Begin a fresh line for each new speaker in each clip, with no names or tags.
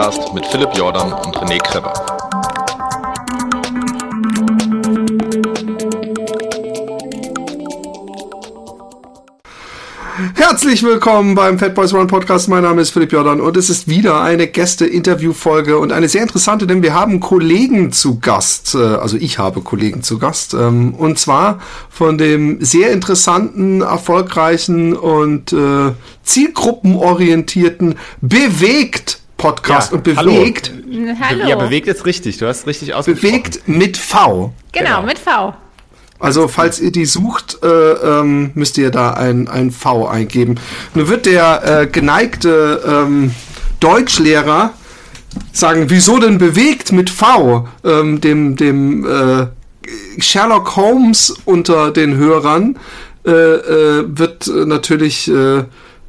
Joggingcast mit Philipp Jordan und René Kreber.
Herzlich willkommen beim Fat Boys Run Podcast. Mein Name ist Philipp Jordan und es ist wieder eine Gäste-Interview-Folge und eine sehr interessante, denn wir haben Kollegen zu Gast. Äh, also ich habe Kollegen zu Gast. Ähm, und zwar von dem sehr interessanten, erfolgreichen und äh, zielgruppenorientierten Bewegt Podcast
Ja,
und bewegt,
Hallo.
Ja, bewegt ist richtig. Du hast richtig ausgesprochen.
bewegt mit V.
Genau,
Genau.
mit V.
Also falls ihr die sucht, äh, ähm, müsst ihr da ein, ein V eingeben. Nun wird der äh, geneigte ähm, Deutschlehrer sagen, wieso denn bewegt mit V? Ähm, dem dem äh, Sherlock Holmes unter den Hörern äh, äh, wird äh, natürlich,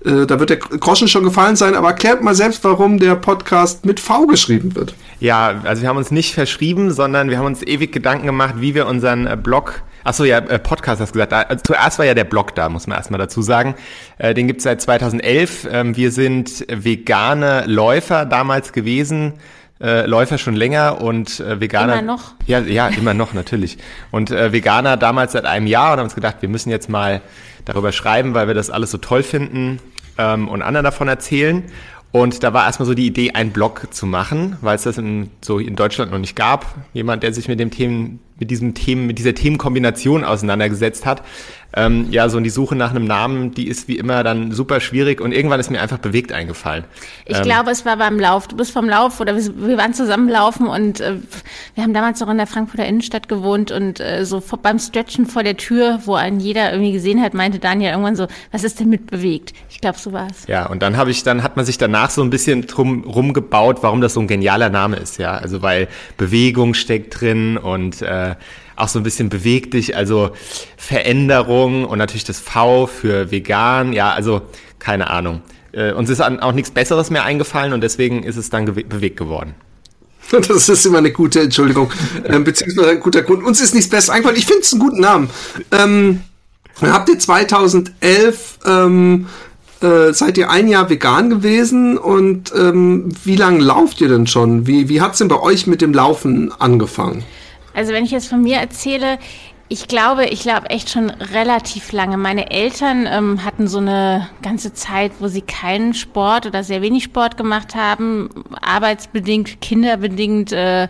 äh, da wird der Groschen schon gefallen sein, aber erklärt mal selbst, warum der Podcast mit V geschrieben wird.
Ja, also wir haben uns nicht verschrieben, sondern wir haben uns ewig Gedanken gemacht, wie wir unseren äh, Blog, achso, ja, äh, Podcast hast du gesagt, also zuerst war ja der Blog da, muss man erstmal dazu sagen. Äh, den gibt's seit 2011. Ähm, wir sind vegane Läufer damals gewesen. Äh, Läufer schon länger und äh, Veganer.
Immer noch?
Ja, ja, immer noch, natürlich. Und äh, Veganer damals seit einem Jahr und haben uns gedacht, wir müssen jetzt mal darüber schreiben, weil wir das alles so toll finden ähm, und anderen davon erzählen. Und da war erstmal so die Idee, einen Blog zu machen, weil es das in, so in Deutschland noch nicht gab. Jemand, der sich mit dem Themen, mit diesem Themen, mit dieser Themenkombination auseinandergesetzt hat. Ähm, ja, so die Suche nach einem Namen, die ist wie immer dann super schwierig und irgendwann ist mir einfach bewegt eingefallen.
Ich
Ähm,
glaube, es war beim Lauf. Du bist vom Lauf oder wir, wir waren zusammen laufen und äh, wir haben damals noch in der Frankfurter Innenstadt gewohnt und äh, so vor, beim Stretchen vor der Tür, wo einen jeder irgendwie gesehen hat, meinte Daniel irgendwann so, was ist denn mit bewegt? Ich glaube, so war es.
Ja, und dann habe ich, dann hat man sich danach so ein bisschen drum rumgebaut, warum das so ein genialer Name ist, ja. Also weil Bewegung steckt drin und äh, auch so ein bisschen beweg dich, also Veränderung und natürlich das V für vegan, ja, also keine Ahnung. Äh, uns ist auch nichts Besseres mehr eingefallen und deswegen ist es dann bewegt geworden.
Das ist immer eine gute Entschuldigung, ähm, beziehungsweise ein guter Grund. Uns ist nichts Besseres eingefallen. Ich finde es einen guten Namen. Ähm, habt ihr 2011, ähm, äh, seid ihr ein Jahr vegan gewesen und ähm, wie lange lauft ihr denn schon? Wie, wie hat's denn bei euch mit dem Laufen angefangen?
Also wenn ich jetzt von mir erzähle, ich glaube, ich glaube echt schon relativ lange. Meine Eltern ähm, hatten so eine ganze Zeit, wo sie keinen Sport oder sehr wenig Sport gemacht haben, arbeitsbedingt, kinderbedingt. Äh,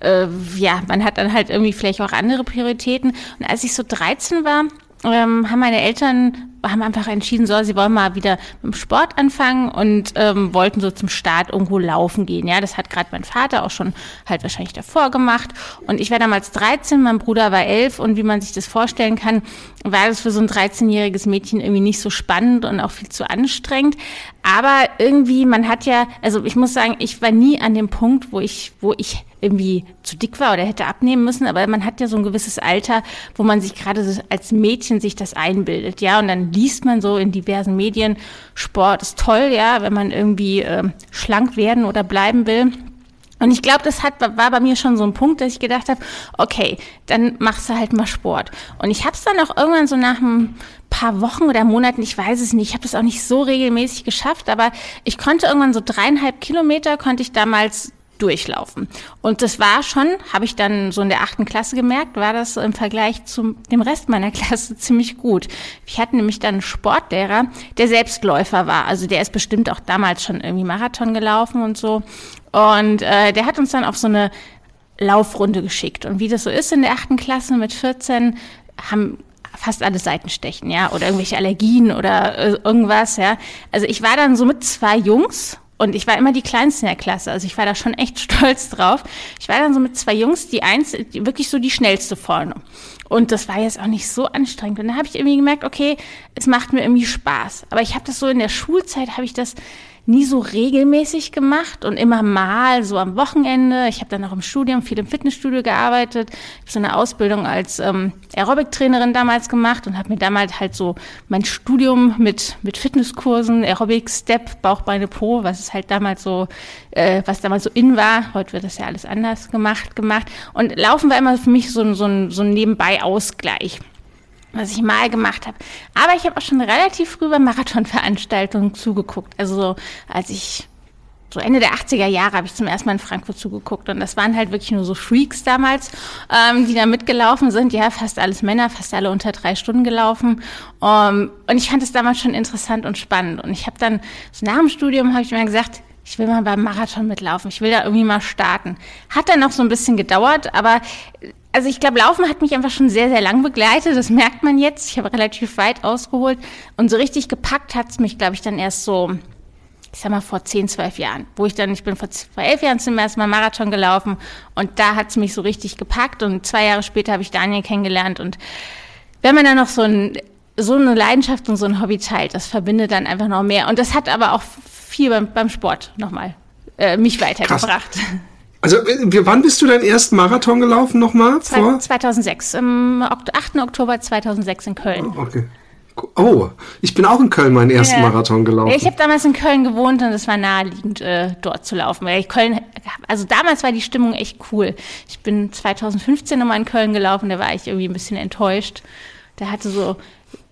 äh, ja, man hat dann halt irgendwie vielleicht auch andere Prioritäten. Und als ich so 13 war, ähm, haben meine Eltern haben einfach entschieden, so, sie wollen mal wieder mit dem Sport anfangen und ähm, wollten so zum Start irgendwo laufen gehen. Ja, das hat gerade mein Vater auch schon halt wahrscheinlich davor gemacht. Und ich war damals 13, mein Bruder war 11 und wie man sich das vorstellen kann, war das für so ein 13-jähriges Mädchen irgendwie nicht so spannend und auch viel zu anstrengend. Aber irgendwie, man hat ja, also ich muss sagen, ich war nie an dem Punkt, wo ich, wo ich irgendwie zu dick war oder hätte abnehmen müssen, aber man hat ja so ein gewisses Alter, wo man sich gerade als Mädchen sich das einbildet, ja, und dann liest man so in diversen Medien, Sport ist toll, ja, wenn man irgendwie ähm, schlank werden oder bleiben will. Und ich glaube, das hat, war bei mir schon so ein Punkt, dass ich gedacht habe, okay, dann machst du halt mal Sport. Und ich habe es dann auch irgendwann so nach ein paar Wochen oder Monaten, ich weiß es nicht, ich habe das auch nicht so regelmäßig geschafft, aber ich konnte irgendwann so dreieinhalb Kilometer, konnte ich damals durchlaufen. Und das war schon, habe ich dann so in der achten Klasse gemerkt, war das im Vergleich zu dem Rest meiner Klasse ziemlich gut. Ich hatte nämlich dann einen Sportlehrer, der Selbstläufer war. Also der ist bestimmt auch damals schon irgendwie Marathon gelaufen und so. Und äh, der hat uns dann auf so eine Laufrunde geschickt. Und wie das so ist in der achten Klasse mit 14, haben fast alle Seitenstechen, ja, oder irgendwelche Allergien oder äh, irgendwas, ja. Also ich war dann so mit zwei Jungs und ich war immer die Kleinste in der Klasse, also ich war da schon echt stolz drauf. Ich war dann so mit zwei Jungs, die eins, wirklich so die schnellste vorne. Und das war jetzt auch nicht so anstrengend. Und dann habe ich irgendwie gemerkt, okay, es macht mir irgendwie Spaß. Aber ich habe das so in der Schulzeit, habe ich das nie so regelmäßig gemacht und immer mal so am Wochenende. Ich habe dann auch im Studium viel im Fitnessstudio gearbeitet, habe so eine Ausbildung als ähm, Aerobic-Trainerin damals gemacht und habe mir damals halt so mein Studium mit mit Fitnesskursen, Aerobic, Step, Bauch, Beine, Po, was es halt damals so, äh, was damals so in war. Heute wird das ja alles anders gemacht gemacht. Und Laufen war immer für mich so ein so so ein Nebenbei Ausgleich. Was ich mal gemacht habe. Aber ich habe auch schon relativ früh bei Marathonveranstaltungen zugeguckt. Also so, als ich so Ende der 80er Jahre habe ich zum ersten Mal in Frankfurt zugeguckt und das waren halt wirklich nur so Freaks damals, ähm, die da mitgelaufen sind. Ja, fast alles Männer, fast alle unter drei Stunden gelaufen. Um, ähm, und ich fand es damals schon interessant und spannend. Und ich habe dann, so nach dem Studium habe ich mir gesagt, ich will mal beim Marathon mitlaufen, ich will da irgendwie mal starten. Hat dann noch so ein bisschen gedauert, aber also ich glaube, Laufen hat mich einfach schon sehr, sehr lang begleitet. Das merkt man jetzt. Ich habe relativ weit ausgeholt und so richtig gepackt hat es mich, glaube ich, dann erst so ich sag mal, vor zehn, zwölf Jahren, wo ich dann, ich bin vor, vor elf Jahren zum ersten Mal Marathon gelaufen und da hat's mich so richtig gepackt und zwei Jahre später habe ich Daniel kennengelernt und wenn man dann noch so, ein, so eine Leidenschaft und so ein Hobby teilt, das verbindet dann einfach noch mehr und das hat aber auch viel beim, beim Sport nochmal äh, mich weitergebracht. Krass.
Also, wann bist du deinen ersten Marathon gelaufen nochmal?
Vor? 2006, im 8. Oktober 2006 in Köln.
Okay. Oh, ich bin auch in Köln meinen ersten ja. Marathon gelaufen.
Ich habe damals in Köln gewohnt und es war naheliegend, äh, dort zu laufen. Weil ich Köln, also damals war die Stimmung echt cool. Ich bin 2015 nochmal in Köln gelaufen, da war ich irgendwie ein bisschen enttäuscht. Da hatte so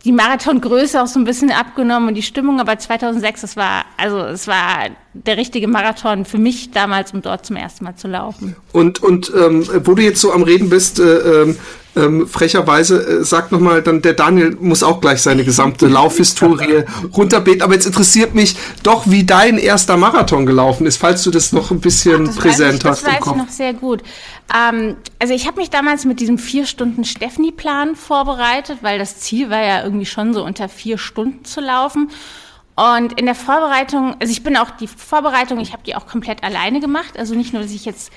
die Marathongröße auch so ein bisschen abgenommen und die Stimmung, aber 2006, das war, also es war der richtige Marathon für mich damals, um dort zum ersten Mal zu laufen.
Und, und ähm, wo du jetzt so am Reden bist, äh, ähm, frecherweise äh, sagt nochmal, dann der Daniel muss auch gleich seine gesamte Laufhistorie runterbeten. Aber jetzt interessiert mich doch, wie dein erster Marathon gelaufen ist, falls du das noch ein bisschen Ach, präsent
hast. Das weiß ich noch sehr gut. Ähm, also ich habe mich damals mit diesem vier Stunden Stephanie-Plan vorbereitet, weil das Ziel war ja irgendwie schon so unter vier Stunden zu laufen. Und in der Vorbereitung, also ich bin auch die Vorbereitung, ich habe die auch komplett alleine gemacht. Also nicht nur, dass ich jetzt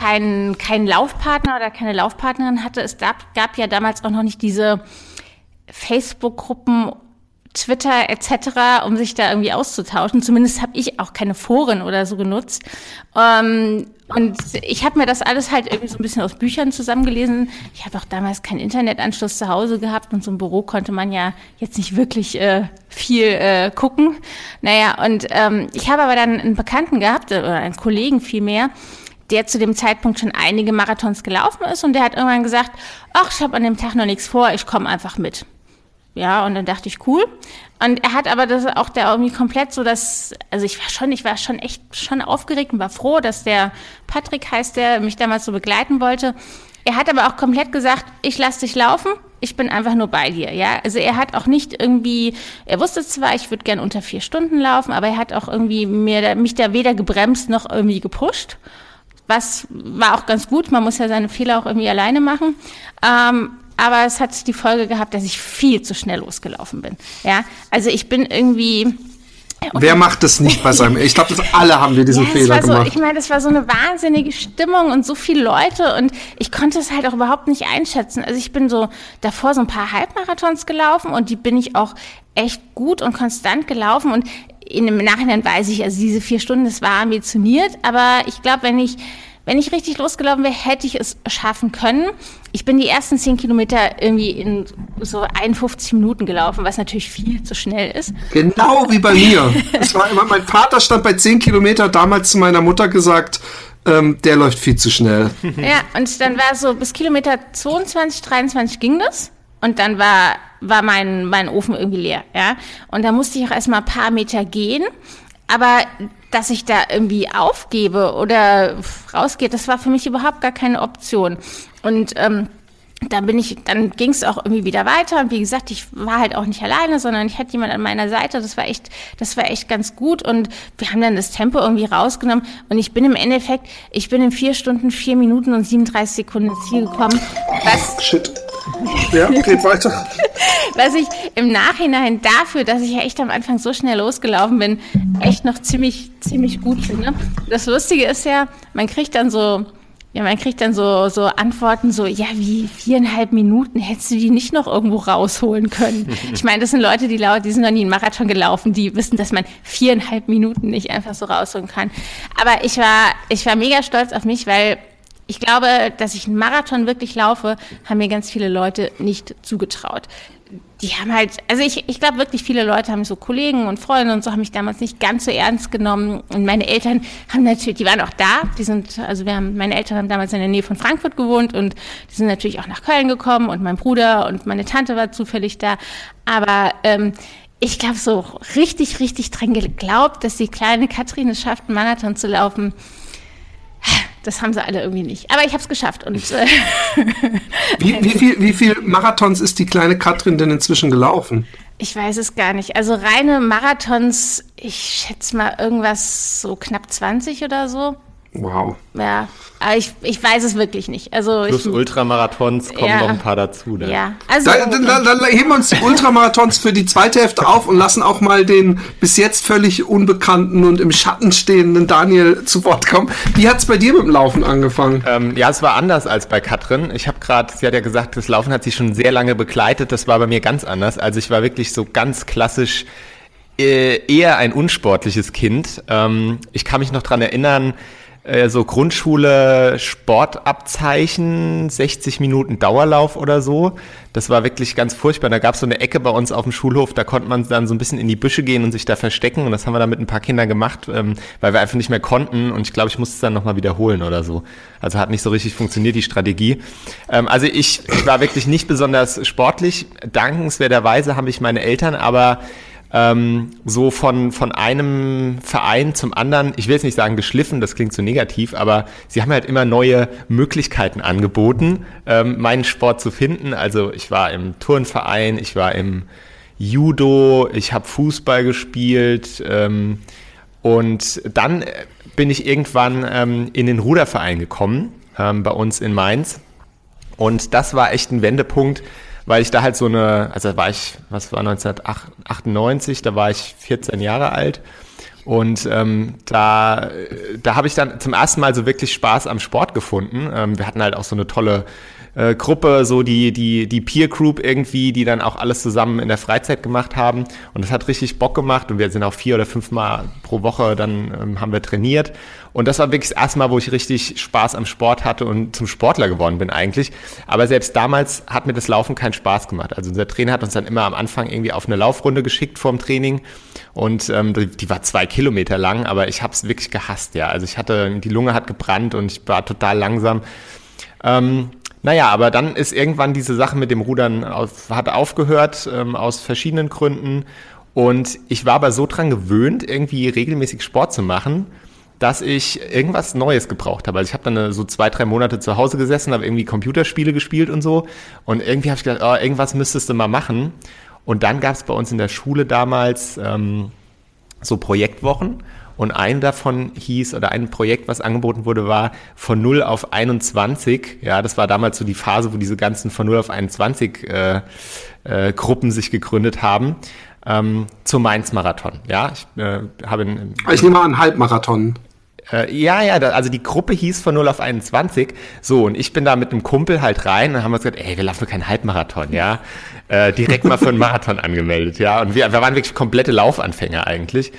keinen keinen Laufpartner oder keine Laufpartnerin hatte. Es gab, gab ja damals auch noch nicht diese Facebook-Gruppen Twitter etc., um sich da irgendwie auszutauschen. Zumindest habe ich auch keine Foren oder so genutzt. Ähm, und ich habe mir das alles halt irgendwie so ein bisschen aus Büchern zusammengelesen. Ich habe auch damals keinen Internetanschluss zu Hause gehabt und so im Büro konnte man ja jetzt nicht wirklich äh, viel äh, gucken. Naja, und ähm, ich habe aber dann einen Bekannten gehabt, oder einen Kollegen vielmehr, der zu dem Zeitpunkt schon einige Marathons gelaufen ist und der hat irgendwann gesagt, ach, ich habe an dem Tag noch nichts vor, ich komme einfach mit. Ja, und dann dachte ich, cool. Und er hat aber das auch der irgendwie komplett so, dass, also ich war schon, ich war schon echt schon aufgeregt und war froh, dass der Patrick heißt, der mich damals so begleiten wollte. Er hat aber auch komplett gesagt, ich lasse dich laufen, ich bin einfach nur bei dir, ja. Also er hat auch nicht irgendwie, er wusste zwar, ich würde gern unter vier Stunden laufen, aber er hat auch irgendwie mir, mich da weder gebremst noch irgendwie gepusht. Was war auch ganz gut, man muss ja seine Fehler auch irgendwie alleine machen. Ähm, aber es hat die Folge gehabt, dass ich viel zu schnell losgelaufen bin. Ja, also ich bin irgendwie
Wer macht das nicht bei seinem? Ich glaube, alle haben wir diesen ja, Fehler
so,
gemacht.
Ich meine, das war so eine wahnsinnige Stimmung und so viele Leute und ich konnte es halt auch überhaupt nicht einschätzen. Also ich bin so davor so ein paar Halbmarathons gelaufen und die bin ich auch echt gut und konstant gelaufen und in dem Nachhinein weiß ich, also diese vier Stunden, das war ambitioniert, aber ich glaube, wenn ich wenn ich richtig losgelaufen wäre, hätte ich es schaffen können. Ich bin die ersten zehn Kilometer irgendwie in so 51 Minuten gelaufen, was natürlich viel zu schnell ist.
Genau wie bei mir. Es war immer, mein Vater stand bei zehn Kilometer damals zu meiner Mutter gesagt, ähm, der läuft viel zu schnell.
Ja, und dann war so bis Kilometer 22, 23 ging das. Und dann war, war mein, mein Ofen irgendwie leer, ja. Und da musste ich auch erstmal ein paar Meter gehen. Aber dass ich da irgendwie aufgebe oder rausgehe, das war für mich überhaupt gar keine Option. Und ähm, dann bin ich, dann ging es auch irgendwie wieder weiter. Und wie gesagt, ich war halt auch nicht alleine, sondern ich hatte jemand an meiner Seite. Das war echt, das war echt ganz gut. Und wir haben dann das Tempo irgendwie rausgenommen. Und ich bin im Endeffekt, ich bin in vier Stunden, vier Minuten und 37 Sekunden ins Ziel gekommen.
Was, Shit. Ja, geht weiter.
Was ich im Nachhinein dafür, dass ich ja echt am Anfang so schnell losgelaufen bin, echt noch ziemlich, ziemlich gut finde. Das Lustige ist ja, man kriegt dann so, ja, man kriegt dann so, so Antworten so, ja, wie viereinhalb Minuten hättest du die nicht noch irgendwo rausholen können? Ich meine, das sind Leute, die laut, die sind noch nie einen Marathon gelaufen, die wissen, dass man viereinhalb Minuten nicht einfach so rausholen kann. Aber ich war, ich war mega stolz auf mich, weil ich glaube, dass ich einen Marathon wirklich laufe, haben mir ganz viele Leute nicht zugetraut. Die haben halt, also ich, ich glaube wirklich viele Leute haben so Kollegen und Freunde und so haben mich damals nicht ganz so ernst genommen. Und meine Eltern haben natürlich, die waren auch da. Die sind, also wir haben, meine Eltern haben damals in der Nähe von Frankfurt gewohnt und die sind natürlich auch nach Köln gekommen und mein Bruder und meine Tante war zufällig da. Aber ähm, ich glaube so richtig, richtig dran geglaubt, dass die kleine Katrin es schafft, einen Marathon zu laufen das haben sie alle irgendwie nicht. Aber ich habe es geschafft. Und, äh
wie, wie, viel, wie viel Marathons ist die kleine Katrin denn inzwischen gelaufen?
Ich weiß es gar nicht. Also reine Marathons, ich schätze mal irgendwas so knapp 20 oder so.
Wow.
Ja, aber ich, ich weiß es wirklich nicht. Also
Plus
ich,
Ultramarathons kommen ja, noch ein paar dazu.
Dann. Ja, also.
Dann, dann, dann, heben wir uns die Ultramarathons für die zweite Hälfte auf und lassen auch mal den bis jetzt völlig unbekannten und im Schatten stehenden Daniel zu Wort kommen. Wie hat es bei dir mit dem Laufen angefangen?
Ähm, ja, es war anders als bei Katrin. Ich habe gerade, sie hat ja gesagt, das Laufen hat sie schon sehr lange begleitet. Das war bei mir ganz anders. Also ich war wirklich so ganz klassisch äh, eher ein unsportliches Kind. Ähm, ich kann mich noch dran erinnern, äh, so Grundschule Sportabzeichen, 60 Minuten Dauerlauf oder so. Das war wirklich ganz furchtbar. Da gab es so eine Ecke bei uns auf dem Schulhof, da konnte man dann so ein bisschen in die Büsche gehen und sich da verstecken. Und das haben wir dann mit ein paar Kindern gemacht, ähm, weil wir einfach nicht mehr konnten. Und ich glaube, ich musste es dann nochmal wiederholen oder so. Also hat nicht so richtig funktioniert, die Strategie. Ähm, also ich, ich war wirklich nicht besonders sportlich. Dankenswerterweise haben mich meine Eltern aber ähm, so von, von einem Verein zum anderen, ich will jetzt nicht sagen geschliffen, das klingt zu negativ, aber sie haben halt immer neue Möglichkeiten angeboten, ähm, meinen Sport zu finden. Also ich war im Turnverein, ich war im Judo, ich habe Fußball gespielt ähm, und dann bin ich irgendwann ähm, in den Ruderverein gekommen, ähm, bei uns in Mainz. Und das war echt ein Wendepunkt, weil ich da halt so eine, also da war ich, was war 1998, da war ich 14 Jahre alt. Und ähm, da, da habe ich dann zum ersten Mal so wirklich Spaß am Sport gefunden. Ähm, wir hatten halt auch so eine tolle äh, Gruppe, so die, die, die Peer Group irgendwie, die dann auch alles zusammen in der Freizeit gemacht haben. Und das hat richtig Bock gemacht und wir sind auch vier oder fünf Mal pro Woche, dann ähm, haben wir trainiert. Und das war wirklich das erste Mal, wo ich richtig Spaß am Sport hatte und zum Sportler geworden bin eigentlich. Aber selbst damals hat mir das Laufen keinen Spaß gemacht. Also unser Trainer hat uns dann immer am Anfang irgendwie auf eine Laufrunde geschickt vorm Training. Und ähm, die, die war zwei Kilometer lang, aber ich habe es wirklich gehasst, ja. Also ich hatte, die Lunge hat gebrannt und ich war total langsam. Ähm, naja, aber dann ist irgendwann diese Sache mit dem Rudern auf, hat aufgehört, ähm, aus verschiedenen Gründen. Und ich war aber so dran gewöhnt, irgendwie regelmäßig Sport zu machen, dass ich irgendwas Neues gebraucht habe. Also ich habe dann so zwei, drei Monate zu Hause gesessen, habe irgendwie Computerspiele gespielt und so. Und irgendwie habe ich gedacht, oh, irgendwas müsstest du mal machen. Und dann gab es bei uns in der Schule damals ähm, so Projektwochen. Und ein davon hieß, oder ein Projekt, was angeboten wurde, war von 0 auf 21. Ja, das war damals so die Phase, wo diese ganzen von 0 auf 21 äh, äh, Gruppen sich gegründet haben. Ähm, zum Mainz-Marathon. Ja, ich äh, habe in,
Ich nehme an, Halbmarathon.
Äh, ja, ja, also die Gruppe hieß von 0 auf 21. So, und ich bin da mit einem Kumpel halt rein und haben uns gesagt, ey, wir laufen keinen Halbmarathon, ja. Äh, direkt mal für einen Marathon angemeldet, ja. Und wir, wir waren wirklich komplette Laufanfänger eigentlich.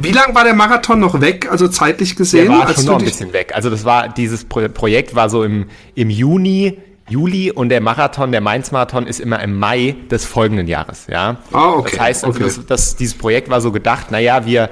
Wie lang war der Marathon noch weg, also zeitlich gesehen?
Der war schon noch ein bisschen weg. Also das war, dieses Pro Projekt war so im, im Juni, Juli und der Marathon, der Mainz-Marathon ist immer im Mai des folgenden Jahres, ja.
Ah, okay.
Das heißt, also
okay.
das, das, dieses Projekt war so gedacht, naja, wir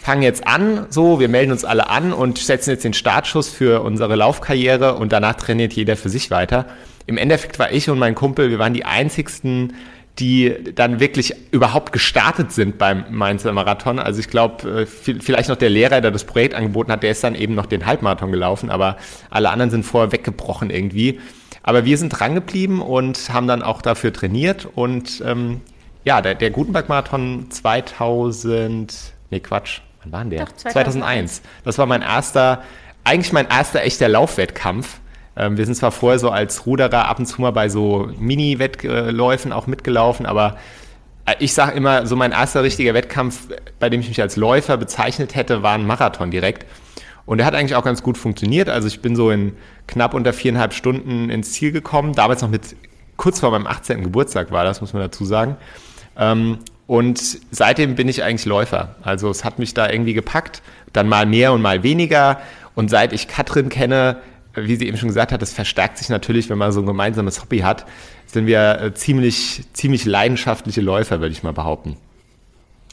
fangen jetzt an, so, wir melden uns alle an und setzen jetzt den Startschuss für unsere Laufkarriere und danach trainiert jeder für sich weiter. Im Endeffekt war ich und mein Kumpel, wir waren die einzigsten die dann wirklich überhaupt gestartet sind beim Mainzer Marathon. Also ich glaube, äh, vielleicht noch der Lehrer, der das Projekt angeboten hat, der ist dann eben noch den Halbmarathon gelaufen, aber alle anderen sind vorher weggebrochen irgendwie. Aber wir sind dran geblieben und haben dann auch dafür trainiert und ähm, ja, der, der Gutenberg-Marathon 2000, nee Quatsch, wann war denn der? Doch, 2001. 2001. Das war mein erster, eigentlich mein erster echter Laufwettkampf wir sind zwar vorher so als Ruderer ab und zu mal bei so Mini-Wettläufen auch mitgelaufen, aber äh, ich sage immer, so mein erster richtiger Wettkampf, bei dem ich mich als Läufer bezeichnet hätte, war ein Marathon direkt. Und der hat eigentlich auch ganz gut funktioniert. Also ich bin so in knapp unter viereinhalb Stunden ins Ziel gekommen. Damals noch mit, kurz vor meinem 18. Geburtstag war das, muss man dazu sagen. Ähm, und seitdem bin ich eigentlich Läufer. Also es hat mich da irgendwie gepackt. Dann mal mehr und mal weniger. Und seit ich Katrin kenne, wie sie eben schon gesagt hat, das verstärkt sich natürlich, wenn man so ein gemeinsames Hobby hat, sind wir äh, ziemlich, ziemlich leidenschaftliche Läufer, würde ich mal behaupten.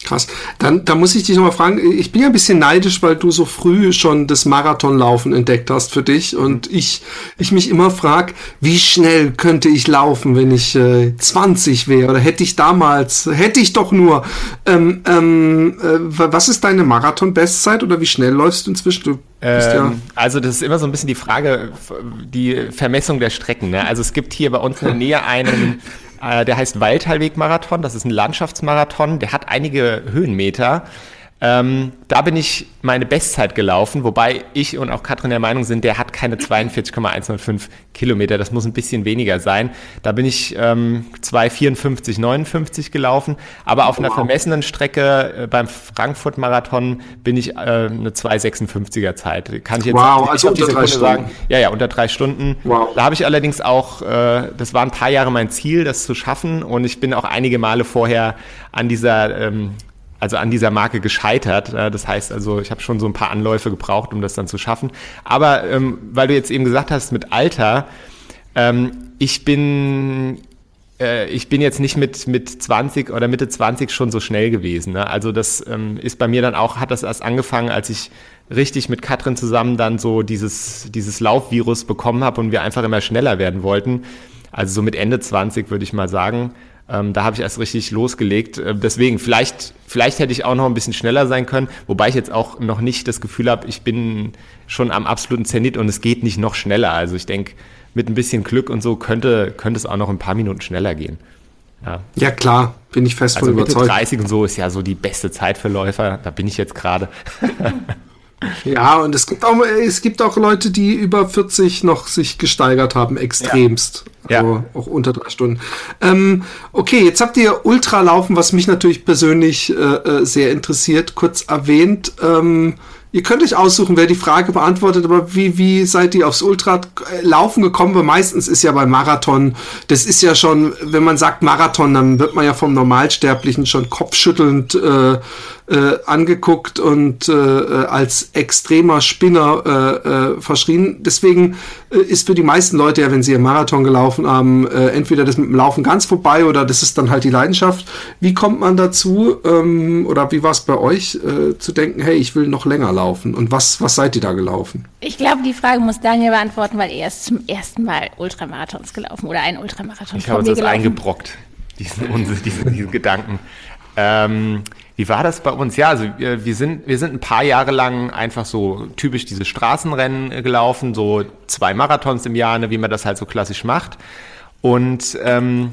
Krass. Dann, dann muss ich dich nochmal fragen, ich bin ja ein bisschen neidisch, weil du so früh schon das Marathonlaufen entdeckt hast für dich und ich, ich mich immer frag, wie schnell könnte ich laufen, wenn ich äh, 20 wäre oder hätte ich damals, hätte ich doch nur. Ähm, ähm, äh, was ist deine Marathon-Bestzeit oder wie schnell läufst du inzwischen? Du
ähm, ja also das ist immer so ein bisschen die Frage, die Vermessung der Strecken. Ne? Also es gibt hier bei uns in der Nähe einen äh, der heißt Waldheilweg-Marathon. Das ist ein Landschaftsmarathon. Der hat einige Höhenmeter. Ähm, da bin ich meine Bestzeit gelaufen, wobei ich und auch Katrin der Meinung sind, der hat keine 42,105 Kilometer, das muss ein bisschen weniger sein. Da bin ich ähm, 2,54,59 gelaufen, aber auf einer vermessenen Strecke äh, beim Frankfurt-Marathon bin ich äh, eine 2,56er Zeit. Kann ich jetzt
wow, also unter drei Stunden. sagen.
Ja, ja, unter drei Stunden. Wow. Da habe ich allerdings auch, äh, das war ein paar Jahre mein Ziel, das zu schaffen und ich bin auch einige Male vorher an dieser ähm, also an dieser Marke gescheitert. Das heißt also, ich habe schon so ein paar Anläufe gebraucht, um das dann zu schaffen. Aber ähm, weil du jetzt eben gesagt hast, mit Alter, ähm, ich bin äh, ich bin jetzt nicht mit, mit 20 oder Mitte 20 schon so schnell gewesen. Ne? Also das ähm, ist bei mir dann auch, hat das erst angefangen, als ich richtig mit Katrin zusammen dann so dieses, dieses Laufvirus bekommen habe und wir einfach immer schneller werden wollten. Also so mit Ende 20 würde ich mal sagen. Ähm, da habe ich erst richtig losgelegt. Äh, deswegen, vielleicht, vielleicht hätte ich auch noch ein bisschen schneller sein können, wobei ich jetzt auch noch nicht das Gefühl habe, ich bin schon am absoluten Zenit und es geht nicht noch schneller. Also ich denke, mit ein bisschen Glück und so könnte, könnte es auch noch ein paar Minuten schneller gehen.
Ja, ja klar, bin ich fest
also von Mitte überzeugt. 30 und so ist ja so die beste Zeit für Läufer. Da bin ich jetzt gerade.
Ja, und es gibt auch, es gibt auch Leute, die über 40 noch sich gesteigert haben, extremst. Ja. Also ja. auch unter drei Stunden. Ähm, okay, jetzt habt ihr Ultralaufen, was mich natürlich persönlich äh, äh sehr interessiert, kurz erwähnt. Ähm, Ihr könnt euch aussuchen, wer die Frage beantwortet, aber wie, wie seid ihr aufs Ultralaufen gekommen? Weil meistens ist ja beim Marathon, das ist ja schon, wenn man sagt Marathon, dann wird man ja vom Normalsterblichen schon kopfschüttelnd äh, äh, angeguckt und äh, äh, als extremer Spinner äh, äh, verschrien. Deswegen äh, ist für die meisten Leute ja, wenn sie einen Marathon gelaufen haben, äh, entweder das mit dem Laufen ganz vorbei oder das ist dann halt die Leidenschaft. Wie kommt man dazu ähm, oder wie war es bei euch äh, zu denken, hey, ich will noch länger laufen und was, was seid ihr da gelaufen?
Ich glaube, die Frage muss Daniel beantworten, weil er ist zum ersten Mal Ultramarathons gelaufen oder einen Ultramarathon.
Ich habe uns das eingebrockt, diesen, diesen, diesen Gedanken. Ähm, wie war das bei uns? Ja, also wir, wir, sind, wir sind ein paar Jahre lang einfach so typisch diese Straßenrennen äh, gelaufen, so zwei Marathons im Jahr, ne, wie man das halt so klassisch macht. Und ähm,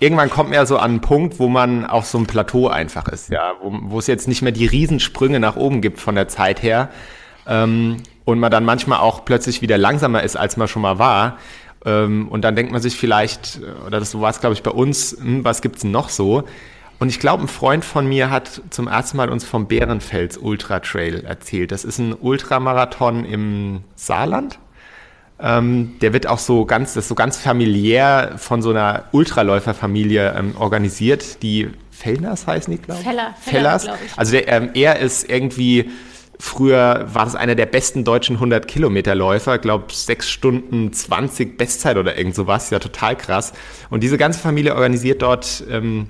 irgendwann kommt man ja so an einen Punkt, wo man auf so einem Plateau einfach ist, ja, wo, wo es jetzt nicht mehr die Riesensprünge nach oben gibt von der Zeit her. Ähm, und man dann manchmal auch plötzlich wieder langsamer ist, als man schon mal war. Ähm, und dann denkt man sich vielleicht, oder das war es, glaube ich, bei uns, hm, was gibt's denn noch so? Und ich glaube, ein Freund von mir hat zum ersten Mal uns vom Bärenfels Ultra Trail erzählt. Das ist ein Ultramarathon im Saarland. Ähm, der wird auch so ganz, das so ganz familiär von so einer Ultraläuferfamilie ähm, organisiert, die Fellners heißen die, glaube ich. Feller, Feller Fellers. Ich. Also der, ähm, er ist irgendwie Früher war das einer der besten deutschen 100 Kilometer Läufer, glaube 6 Stunden 20 Bestzeit oder irgend sowas, ja total krass. Und diese ganze Familie organisiert dort ähm,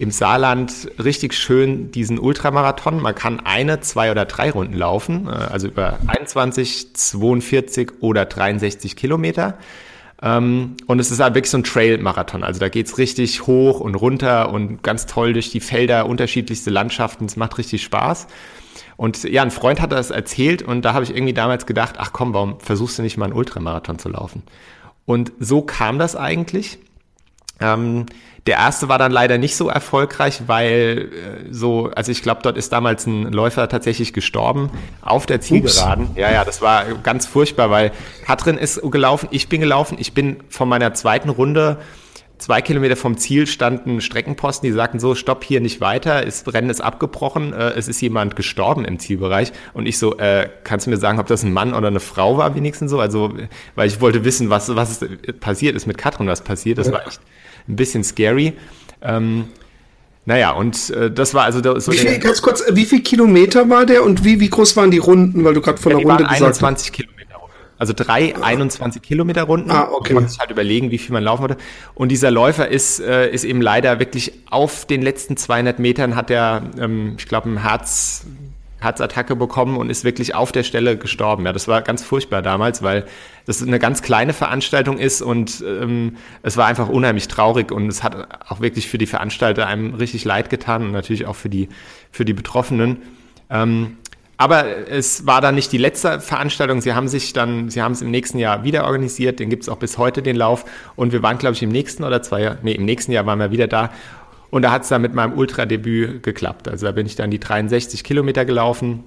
im Saarland richtig schön diesen Ultramarathon. Man kann eine, zwei oder drei Runden laufen, äh, also über 21, 42 oder 63 Kilometer. Ähm, und es ist halt wirklich so ein Trail-Marathon. Also da geht's richtig hoch und runter und ganz toll durch die Felder, unterschiedlichste Landschaften. Es macht richtig Spaß. Und ja, ein Freund hat das erzählt und da habe ich irgendwie damals gedacht, ach komm, warum versuchst du nicht mal einen Ultramarathon zu laufen? Und so kam das eigentlich. Ähm, der erste war dann leider nicht so erfolgreich, weil äh, so, also ich glaube, dort ist damals ein Läufer tatsächlich gestorben auf der Zielgeraden. Ups. Ja, ja, das war ganz furchtbar, weil Katrin ist gelaufen, ich bin gelaufen, ich bin von meiner zweiten Runde zwei Kilometer vom Ziel standen Streckenposten, die sagten so, stopp hier nicht weiter, das Rennen ist abgebrochen, äh, es ist jemand gestorben im Zielbereich. Und ich so, äh, kannst du mir sagen, ob das ein Mann oder eine Frau war wenigstens so? Also, weil ich wollte wissen, was, was passiert ist mit Katrin, was passiert. Das war echt ein bisschen scary. Ähm, naja, und äh, das war also
so wie viel, ganz kurz, wie viel Kilometer war der und wie, wie groß waren die Runden, weil du gerade von ja, der Runde gesagt hast?
21 Kilometer. also drei 21 Kilometer Runden.
Ah, okay.
Man muss sich halt überlegen, wie viel man laufen würde. Und dieser Läufer ist, äh, ist eben leider wirklich auf den letzten 200 Metern hat er, ähm, ich glaube, ein Herz, Herzattacke bekommen und ist wirklich auf der Stelle gestorben. Ja, das war ganz furchtbar damals, weil das eine ganz kleine Veranstaltung ist und ähm, es war einfach unheimlich traurig und es hat auch wirklich für die Veranstalter einem richtig leid getan und natürlich auch für die, für die Betroffenen. Ähm, aber es war dann nicht die letzte Veranstaltung. Sie haben sich dann, sie haben es im nächsten Jahr wieder organisiert. Den gibt es auch bis heute, den Lauf. Und wir waren, glaube ich, im nächsten oder zwei Jahr, nee, im nächsten Jahr waren wir wieder da. Und da hat es dann mit meinem Ultradebüt geklappt. Also da bin ich dann die 63 Kilometer gelaufen.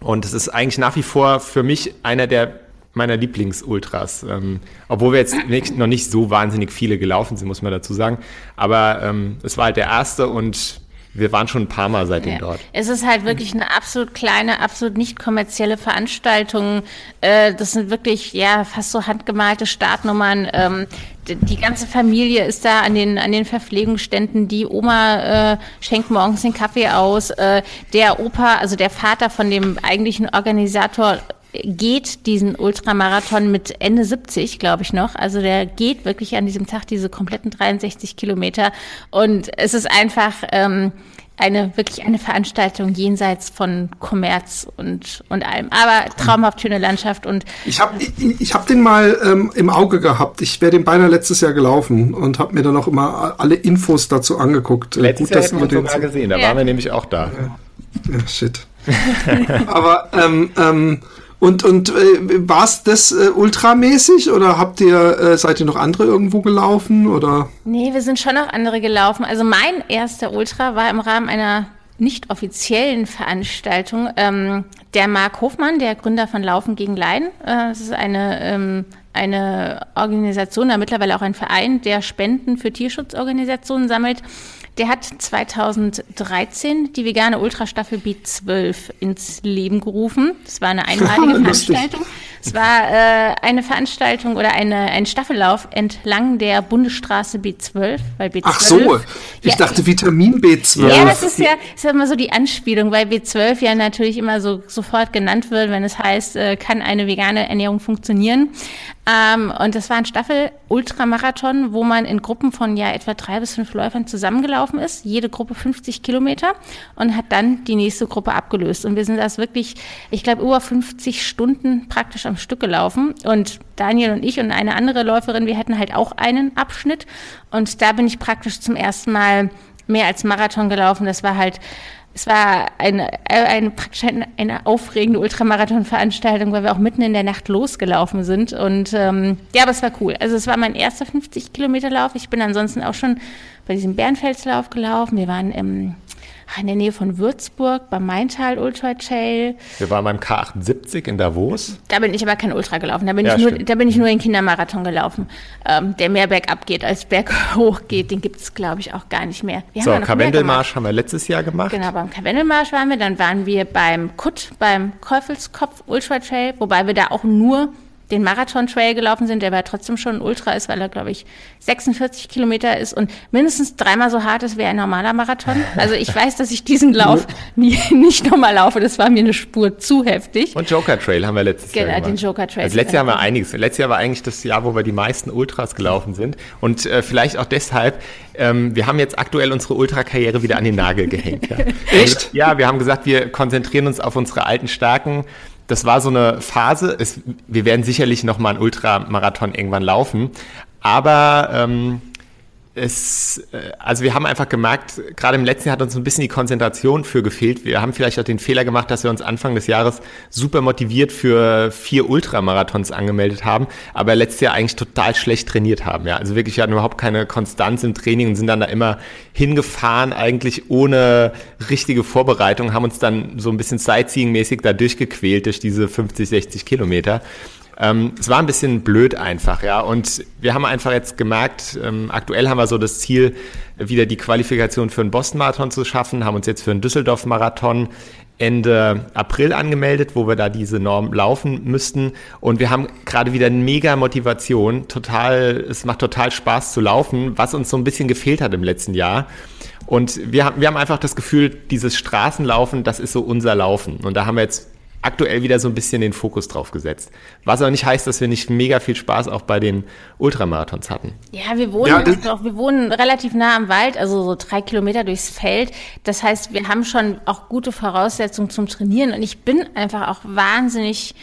Und es ist eigentlich nach wie vor für mich einer der meiner Lieblingsultras. Ähm, obwohl wir jetzt nicht, noch nicht so wahnsinnig viele gelaufen sind, muss man dazu sagen. Aber ähm, es war halt der erste und wir waren schon ein paar Mal seitdem ja. dort.
Es ist halt wirklich eine absolut kleine, absolut nicht kommerzielle Veranstaltung. Äh, das sind wirklich ja fast so handgemalte Startnummern. Ähm, die ganze Familie ist da an den an den Verpflegungsständen. Die Oma äh, schenkt morgens den Kaffee aus. Äh, der Opa, also der Vater von dem eigentlichen Organisator geht diesen Ultramarathon mit Ende 70, glaube ich noch. Also der geht wirklich an diesem Tag diese kompletten 63 Kilometer. Und es ist einfach ähm, eine wirklich eine Veranstaltung jenseits von Kommerz und, und allem. Aber traumhaft schöne Landschaft und
ich habe ich, ich hab den mal ähm, im Auge gehabt. Ich wäre den beinahe letztes Jahr gelaufen und habe mir dann auch immer alle Infos dazu angeguckt.
Letztes Gut, Jahr hätten wir sogar gesehen, da ja. waren wir nämlich auch da.
Ja, ja shit. Aber ähm, ähm, und, und äh, war es das äh, ultramäßig oder habt ihr, äh, seid ihr noch andere irgendwo gelaufen? Oder?
Nee, wir sind schon noch andere gelaufen. Also mein erster Ultra war im Rahmen einer nicht offiziellen Veranstaltung. Ähm, der Marc Hofmann, der Gründer von Laufen gegen Leiden, äh, das ist eine, ähm, eine Organisation, da mittlerweile auch ein Verein, der Spenden für Tierschutzorganisationen sammelt. Der hat 2013 die vegane Ultrastaffel B12 ins Leben gerufen. Das war eine einmalige Veranstaltung. Es war äh, eine Veranstaltung oder eine, ein Staffellauf entlang der Bundesstraße B12, weil B12.
Ach so, ich ja, dachte Vitamin B12.
Ja, das ist ja, ist ja immer so die Anspielung, weil B12 ja natürlich immer so sofort genannt wird, wenn es heißt, äh, kann eine vegane Ernährung funktionieren. Ähm, und das war ein Staffel-Ultramarathon, wo man in Gruppen von ja etwa drei bis fünf Läufern zusammengelaufen ist, jede Gruppe 50 Kilometer und hat dann die nächste Gruppe abgelöst. Und wir sind das wirklich, ich glaube, über 50 Stunden praktisch am Stück gelaufen. Und Daniel und ich und eine andere Läuferin, wir hatten halt auch einen Abschnitt. Und da bin ich praktisch zum ersten Mal mehr als Marathon gelaufen. Das war halt es war eine, eine praktisch eine, eine aufregende Ultramarathon-Veranstaltung, weil wir auch mitten in der Nacht losgelaufen sind. Und ähm, ja, aber es war cool. Also es war mein erster 50 Kilometer Lauf. Ich bin ansonsten auch schon bei diesem Bärenfelslauf gelaufen. Wir waren im in der Nähe von Würzburg beim Maintal Ultra Trail.
Wir waren beim K78 in Davos.
Da bin ich aber kein Ultra gelaufen. Da bin, ja, ich, nur, da bin ich nur den Kindermarathon gelaufen, ähm, der mehr bergab geht als berghoch geht. Den gibt es, glaube ich, auch gar nicht mehr.
Wir so, Karwendelmarsch haben wir letztes Jahr gemacht.
Genau, beim Karwendelmarsch waren wir. Dann waren wir beim Kutt, beim Käufelskopf Ultra Trail, wobei wir da auch nur den Marathon-Trail gelaufen sind, der aber trotzdem schon ein Ultra ist, weil er, glaube ich, 46 Kilometer ist und mindestens dreimal so hart ist wie ein normaler Marathon. Also ich weiß, dass ich diesen Lauf nie, nicht nochmal laufe. Das war mir eine Spur zu heftig.
Und Joker Trail haben wir letztes
genau,
Jahr
gemacht. Genau, den Joker Trail.
Also letztes Jahr haben wir einiges. Letztes Jahr war eigentlich das Jahr, wo wir die meisten Ultras gelaufen sind. Und äh, vielleicht auch deshalb, ähm, wir haben jetzt aktuell unsere Ultrakarriere wieder an den Nagel gehängt. Ja.
Echt?
Ja, wir haben gesagt, wir konzentrieren uns auf unsere alten Stärken das war so eine Phase. Es, wir werden sicherlich noch mal einen Ultramarathon irgendwann laufen, aber ähm, es, äh, also wir haben einfach gemerkt, gerade im letzten Jahr hat uns ein bisschen die Konzentration für gefehlt. Wir haben vielleicht auch den Fehler gemacht, dass wir uns Anfang des Jahres super motiviert für vier Ultramarathons angemeldet haben, aber letztes Jahr eigentlich total schlecht trainiert haben. Ja, also wirklich hatten überhaupt keine Konstanz im Training und sind dann da immer hingefahren, eigentlich ohne richtige Vorbereitung, haben uns dann so ein bisschen Sightseeing-mäßig da durchgequält durch diese 50, 60 Kilometer. Ähm, es war ein bisschen blöd einfach, ja. Und wir haben einfach jetzt gemerkt, ähm, aktuell haben wir so das Ziel, wieder die Qualifikation für einen Boston-Marathon zu schaffen, haben uns jetzt für einen Düsseldorf-Marathon Ende April angemeldet, wo wir da diese Norm laufen müssten. Und wir haben gerade wieder eine mega Motivation. Total, es macht total Spaß zu laufen, was uns so ein bisschen gefehlt hat im letzten Jahr. Und wir wir haben einfach das Gefühl, dieses Straßenlaufen, das ist so unser Laufen. Und da haben wir jetzt aktuell wieder so ein bisschen den Fokus drauf gesetzt. Was aber nicht heißt, dass wir nicht mega viel Spaß auch bei den Ultramarathons hatten.
Ja, wir wohnen, ja, doch, wir wohnen relativ nah am Wald, also so drei Kilometer durchs Feld. Das heißt, wir haben schon auch gute Voraussetzungen zum Trainieren und ich bin einfach auch wahnsinnig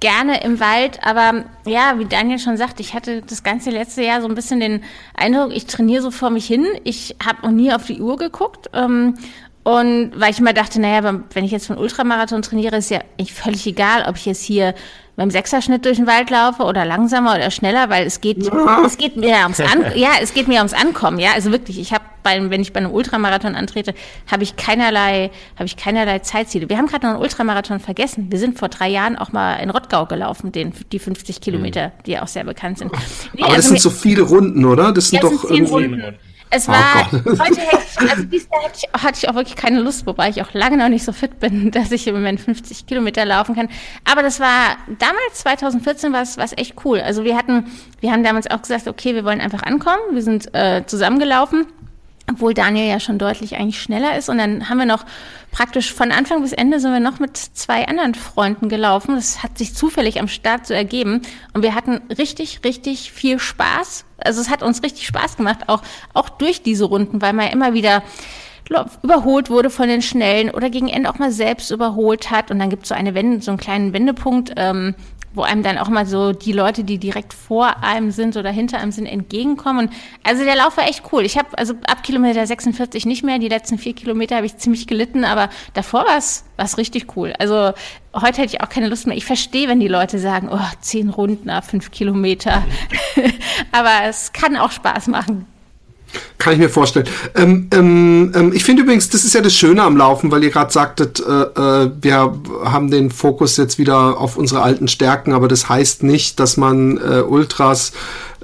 gerne im Wald, aber ja, wie Daniel schon sagt, ich hatte das ganze letzte Jahr so ein bisschen den Eindruck, ich trainiere so vor mich hin. Ich habe noch nie auf die Uhr geguckt. Ähm, und weil ich immer dachte, naja, wenn ich jetzt von Ultramarathon trainiere, ist ja eigentlich völlig egal, ob ich jetzt hier beim Sechserschnitt durch den Wald laufe oder langsamer oder schneller, weil es geht, ja. es geht mir ums An ja, es geht mir ums Ankommen, ja, also wirklich, ich habe beim, wenn ich bei einem Ultramarathon antrete, habe ich keinerlei, habe ich keinerlei Zeitziele. Wir haben gerade noch einen Ultramarathon vergessen. Wir sind vor drei Jahren auch mal in Rottgau gelaufen, den, die 50 Kilometer, die auch sehr bekannt sind.
Nee, Aber das also sind so viele Runden, oder? Das sind ja, doch
sind Runden. Es oh war, oh heute hätte ich, also dieses Jahr hatte ich, hatte ich auch wirklich keine Lust, wobei ich auch lange noch nicht so fit bin, dass ich im Moment 50 Kilometer laufen kann. Aber das war, damals, 2014, war es, war es echt cool. Also wir hatten, wir haben damals auch gesagt, okay, wir wollen einfach ankommen. Wir sind äh, zusammengelaufen obwohl Daniel ja schon deutlich eigentlich schneller ist. Und dann haben wir noch praktisch von Anfang bis Ende sind wir noch mit zwei anderen Freunden gelaufen. Das hat sich zufällig am Start so ergeben. Und wir hatten richtig, richtig viel Spaß. Also es hat uns richtig Spaß gemacht, auch, auch durch diese Runden, weil man immer wieder überholt wurde von den Schnellen oder gegen Ende auch mal selbst überholt hat. Und dann gibt es so eine Wende, so einen kleinen Wendepunkt, ähm, wo einem dann auch mal so die Leute, die direkt vor einem sind oder hinter einem sind, entgegenkommen. Also der Lauf war echt cool. Ich habe also ab Kilometer 46 nicht mehr, die letzten vier Kilometer habe ich ziemlich gelitten, aber davor war es richtig cool. Also heute hätte ich auch keine Lust mehr. Ich verstehe, wenn die Leute sagen, oh, zehn Runden, fünf Kilometer. aber es kann auch Spaß machen.
Kann ich mir vorstellen. Ähm, ähm, ähm, ich finde übrigens, das ist ja das Schöne am Laufen, weil ihr gerade sagtet, äh, äh, wir haben den Fokus jetzt wieder auf unsere alten Stärken, aber das heißt nicht, dass man äh, Ultras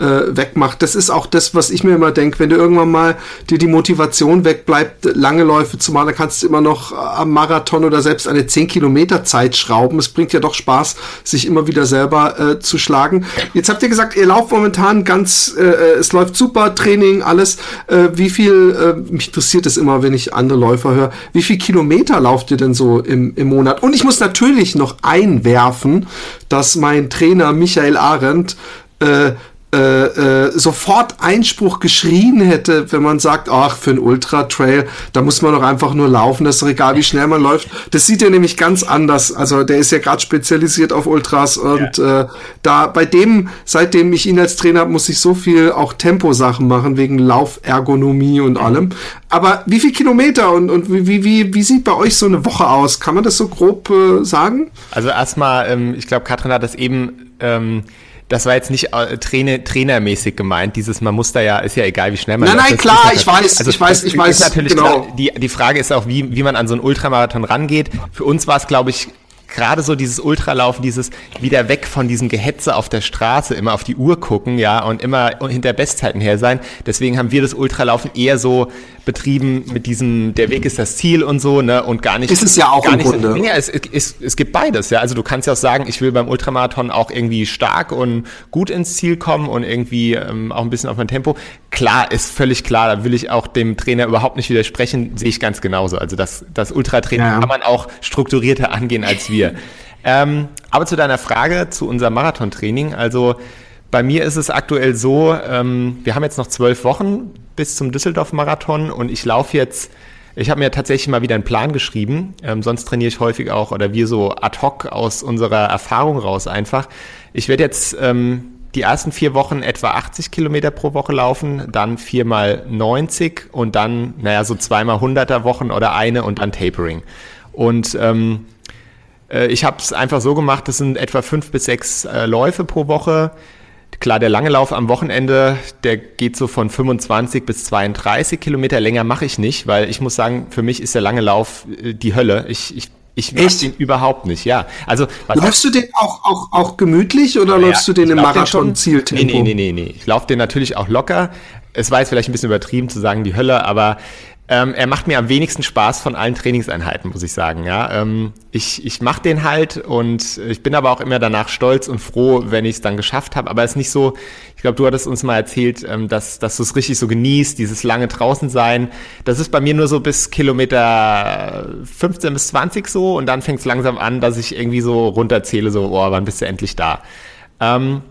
äh, wegmacht. Das ist auch das, was ich mir immer denke, wenn du irgendwann mal dir die Motivation wegbleibt, lange Läufe zu machen, dann kannst du immer noch am Marathon oder selbst eine 10 Kilometer Zeit schrauben. Es bringt ja doch Spaß, sich immer wieder selber äh, zu schlagen. Jetzt habt ihr gesagt, ihr lauft momentan ganz, äh, äh es läuft super, Training, alles. Äh, wie viel, äh, mich interessiert es immer, wenn ich andere Läufer höre, wie viel Kilometer lauft ihr denn so im, im Monat? Und ich muss natürlich noch einwerfen, dass mein Trainer Michael Arendt äh, äh, äh, sofort Einspruch geschrien hätte, wenn man sagt, ach, für einen Ultra-Trail, da muss man doch einfach nur laufen, das ist egal, wie schnell man läuft. Das sieht er nämlich ganz anders. Also der ist ja gerade spezialisiert auf Ultras und ja. äh, da bei dem, seitdem ich ihn als Trainer habe, muss ich so viel auch Temposachen machen, wegen Laufergonomie und allem. Aber wie viel Kilometer und, und wie, wie, wie sieht bei euch so eine Woche aus? Kann man das so grob äh, sagen?
Also erstmal, ähm, ich glaube, Katrin hat das eben ähm, das war jetzt nicht äh, Trainer, trainermäßig gemeint. Dieses, man muss da ja, ist ja egal, wie schnell man.
Nein, nein, klar, ich weiß, also ich weiß, ich weiß.
natürlich genau. Klar, die, die Frage ist auch, wie, wie man an so einen Ultramarathon rangeht. Für uns war es, glaube ich, gerade so dieses Ultralaufen, dieses wieder weg von diesem Gehetze auf der Straße, immer auf die Uhr gucken, ja, und immer hinter Bestzeiten her sein. Deswegen haben wir das Ultralaufen eher so betrieben mit diesem, der Weg ist das Ziel und so, ne, und gar nicht.
Ist es ja auch im Grunde.
Ja, es, es, es gibt beides, ja. Also du kannst ja auch sagen, ich will beim Ultramarathon auch irgendwie stark und gut ins Ziel kommen und irgendwie ähm, auch ein bisschen auf mein Tempo. Klar, ist völlig klar, da will ich auch dem Trainer überhaupt nicht widersprechen, sehe ich ganz genauso. Also das, das Ultratraining ja. kann man auch strukturierter angehen als wir. ähm, aber zu deiner Frage, zu unserem Marathontraining, also bei mir ist es aktuell so, ähm, wir haben jetzt noch zwölf Wochen bis zum Düsseldorf-Marathon und ich laufe jetzt, ich habe mir tatsächlich mal wieder einen Plan geschrieben, ähm, sonst trainiere ich häufig auch oder wir so ad hoc aus unserer Erfahrung raus einfach. Ich werde jetzt ähm, die ersten vier Wochen etwa 80 Kilometer pro Woche laufen, dann viermal 90 und dann, naja, so zweimal 100er Wochen oder eine und dann Tapering. Und ähm, äh, ich habe es einfach so gemacht, das sind etwa fünf bis sechs äh, Läufe pro Woche. Klar, der lange Lauf am Wochenende, der geht so von 25 bis 32 Kilometer. Länger mache ich nicht, weil ich muss sagen, für mich ist der lange Lauf äh, die Hölle. Ich, ich ich mag den überhaupt nicht, ja. Also,
läufst du den auch, auch, auch gemütlich oder ja, läufst du den im Marathon-Zieltempo?
Nee, nee, nee, nee, nee. Ich laufe den natürlich auch locker. Es war jetzt vielleicht ein bisschen übertrieben zu sagen, die Hölle, aber Ähm, er macht mir am wenigsten Spaß von allen Trainingseinheiten, muss ich sagen. Ja, ähm, ich ich mache den halt und ich bin aber auch immer danach stolz und froh, wenn ich es dann geschafft habe. Aber es ist nicht so. Ich glaube, du hattest uns mal erzählt, ähm, dass dass du es richtig so genießt, dieses lange draußen sein. Das ist bei mir nur so bis Kilometer 15 bis 20 so und dann fängt es langsam an, dass ich irgendwie so runterzähle, so, oh, wann bist du endlich da? Ähm,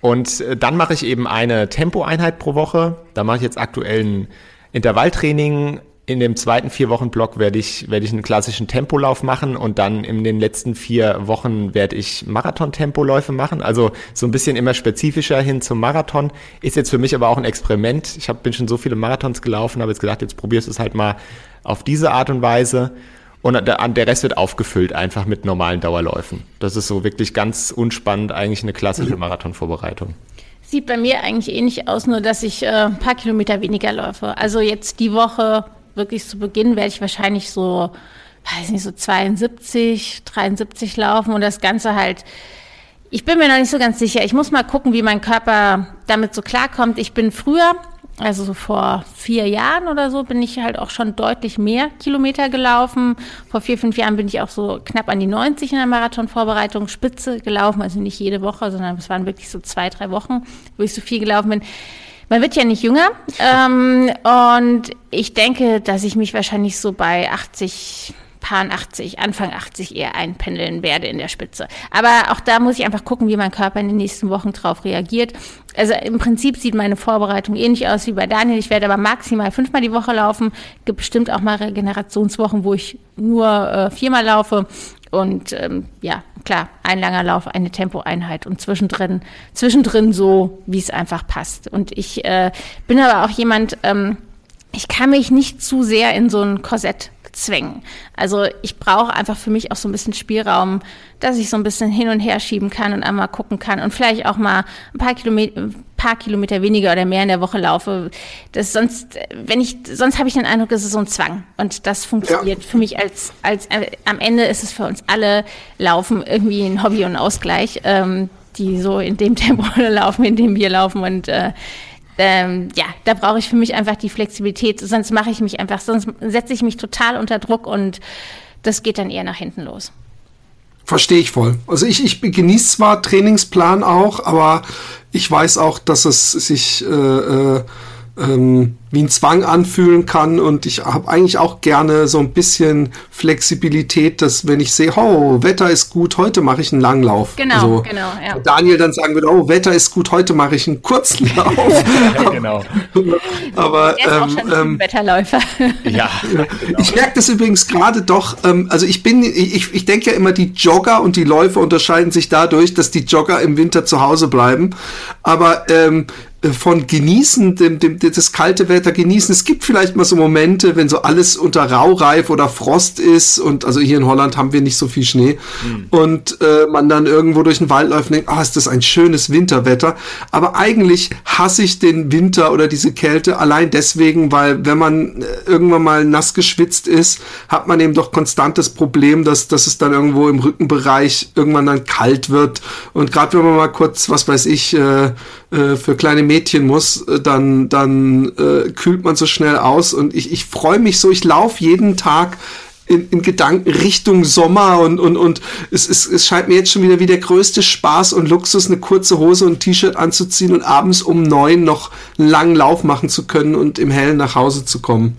und äh, dann mache ich eben eine Tempoeinheit pro Woche. Da mache ich jetzt aktuell ein Intervalltraining. In dem zweiten vier Wochen Block werde ich, werde ich einen klassischen Tempolauf machen und dann in den letzten vier Wochen werde ich Marathon-Tempoläufe machen. Also so ein bisschen immer spezifischer hin zum Marathon. Ist jetzt für mich aber auch ein Experiment. Ich hab, bin schon so viele Marathons gelaufen, habe jetzt gedacht, jetzt probierst du es halt mal auf diese Art und Weise. Und der Rest wird aufgefüllt einfach mit normalen Dauerläufen. Das ist so wirklich ganz unspannend, eigentlich eine klassische. Marathonvorbereitung.
Sieht bei mir eigentlich ähnlich aus, nur dass ich äh, ein paar Kilometer weniger laufe. Also jetzt die Woche wirklich zu Beginn werde ich wahrscheinlich so, weiß nicht, so 72, 73 laufen und das Ganze halt. Ich bin mir noch nicht so ganz sicher. Ich muss mal gucken, wie mein Körper damit so klarkommt. Ich bin früher also so vor vier Jahren oder so bin ich halt auch schon deutlich mehr Kilometer gelaufen. Vor vier, fünf Jahren bin ich auch so knapp an die 90 in der Marathonvorbereitung Spitze gelaufen. Also nicht jede Woche, sondern es waren wirklich so zwei, drei Wochen, wo ich so viel gelaufen bin. Man wird ja nicht jünger. Ähm, und ich denke, dass ich mich wahrscheinlich so bei 80 Paar 80, Anfang 80 eher einpendeln werde in der Spitze. Aber auch da muss ich einfach gucken, wie mein Körper in den nächsten Wochen drauf reagiert. Also im Prinzip sieht meine Vorbereitung ähnlich aus wie bei Daniel. Ich werde aber maximal fünfmal die Woche laufen. Gibt bestimmt auch mal Regenerationswochen, wo ich nur äh, viermal laufe. Und ähm, ja, klar, ein langer Lauf, eine Tempoeinheit und zwischendrin, zwischendrin so, wie es einfach passt. Und ich äh, bin aber auch jemand, ähm, ich kann mich nicht zu sehr in so ein Korsett zwängen. Also ich brauche einfach für mich auch so ein bisschen Spielraum, dass ich so ein bisschen hin und her schieben kann und einmal gucken kann und vielleicht auch mal ein paar Kilometer, paar Kilometer weniger oder mehr in der Woche laufe. Das sonst, wenn ich, sonst habe ich den Eindruck, es ist so ein Zwang und das funktioniert ja. für mich als, als äh, am Ende ist es für uns alle Laufen irgendwie ein Hobby und ein Ausgleich, ähm, die so in dem Tempo laufen, in dem wir laufen und äh, ähm, ja, da brauche ich für mich einfach die Flexibilität, sonst mache ich mich einfach, sonst setze ich mich total unter Druck und das geht dann eher nach hinten los.
Verstehe ich voll. Also ich, ich genieße zwar Trainingsplan auch, aber ich weiß auch, dass es sich äh, äh, ähm, wie ein Zwang anfühlen kann und ich habe eigentlich auch gerne so ein bisschen Flexibilität, dass wenn ich sehe, oh, Wetter ist gut, heute mache ich einen Langlauf.
Genau, also, genau. Ja.
Daniel dann sagen würde, oh, Wetter ist gut, heute mache ich einen kurzen Lauf. genau. Aber
er ist ähm, auch schon ein ähm, Wetterläufer.
ja. Genau. Ich merke das übrigens gerade doch. Ähm, also ich bin, ich, ich denke ja immer, die Jogger und die Läufer unterscheiden sich dadurch, dass die Jogger im Winter zu Hause bleiben. Aber ähm, von genießen, dem, dem, das kalte Wetter genießen. Es gibt vielleicht mal so Momente, wenn so alles unter Raureif oder Frost ist und also hier in Holland haben wir nicht so viel Schnee mhm. und äh, man dann irgendwo durch den Wald läuft und denkt, ah, oh, ist das ein schönes Winterwetter. Aber eigentlich hasse ich den Winter oder diese Kälte allein deswegen, weil wenn man äh, irgendwann mal nass geschwitzt ist, hat man eben doch konstant das Problem, dass, dass es dann irgendwo im Rückenbereich irgendwann dann kalt wird und gerade wenn man mal kurz, was weiß ich, äh, äh, für kleine Mädchen muss, äh, dann, dann äh, kühlt man so schnell aus. Und ich, ich freue mich so, ich laufe jeden Tag in, in Gedanken Richtung Sommer und, und, und es, es, es scheint mir jetzt schon wieder wie der größte Spaß und Luxus, eine kurze Hose und T-Shirt anzuziehen und abends um neun noch einen langen Lauf machen zu können und im Hellen nach Hause zu kommen.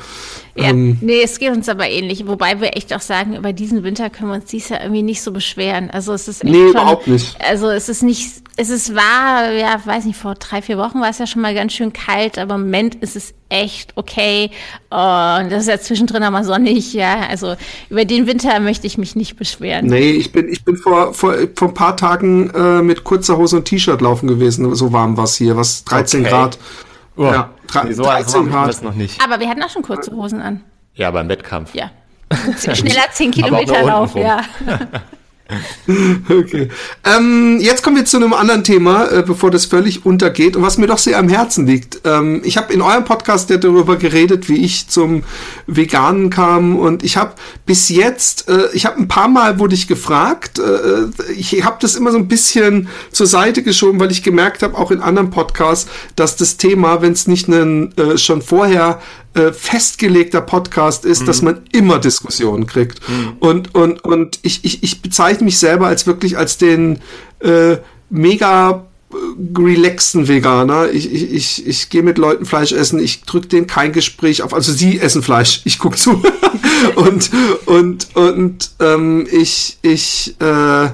Ja, ähm, nee, es geht uns aber ähnlich. Wobei wir echt auch sagen, über diesen Winter können wir uns dies Jahr irgendwie nicht so beschweren. Also es ist echt
Nee, schon, überhaupt nicht.
Also es ist nicht, es ist wahr, ja, weiß nicht, vor drei, vier Wochen war es ja schon mal ganz schön kalt, aber im Moment ist es echt okay. Und das ist ja zwischendrin aber sonnig, ja. Also über den Winter möchte ich mich nicht beschweren.
Nee, ich bin, ich bin vor, vor, vor ein paar Tagen äh, mit kurzer Hose und T-Shirt laufen gewesen. So warm war es hier, was 13 okay. Grad.
Oh, ja, so 13 Grad. Das noch nicht.
Aber wir hatten auch schon kurze Hosen an.
Ja, beim Wettkampf.
Ja. Schneller 10 Kilometer Lauf, ja.
okay. Ähm, jetzt kommen wir zu einem anderen Thema, äh, bevor das völlig untergeht und was mir doch sehr am Herzen liegt. Ähm, ich habe in eurem Podcast ja darüber geredet, wie ich zum Veganen kam und ich habe bis jetzt, äh, ich habe ein paar Mal wurde ich gefragt, äh, ich habe das immer so ein bisschen zur Seite geschoben, weil ich gemerkt habe, auch in anderen Podcasts, dass das Thema, wenn es nicht einen, äh, schon vorher äh, festgelegter Podcast ist, mhm. dass man immer Diskussionen kriegt. Mhm. Und, und, und ich, ich, ich bezeichne mich selber als wirklich als den äh, mega relaxten Veganer. Ich, ich, ich, ich gehe mit Leuten Fleisch essen, ich drücke denen kein Gespräch auf. Also sie essen Fleisch, ich gucke zu. und und, und ähm, ich, ich, äh,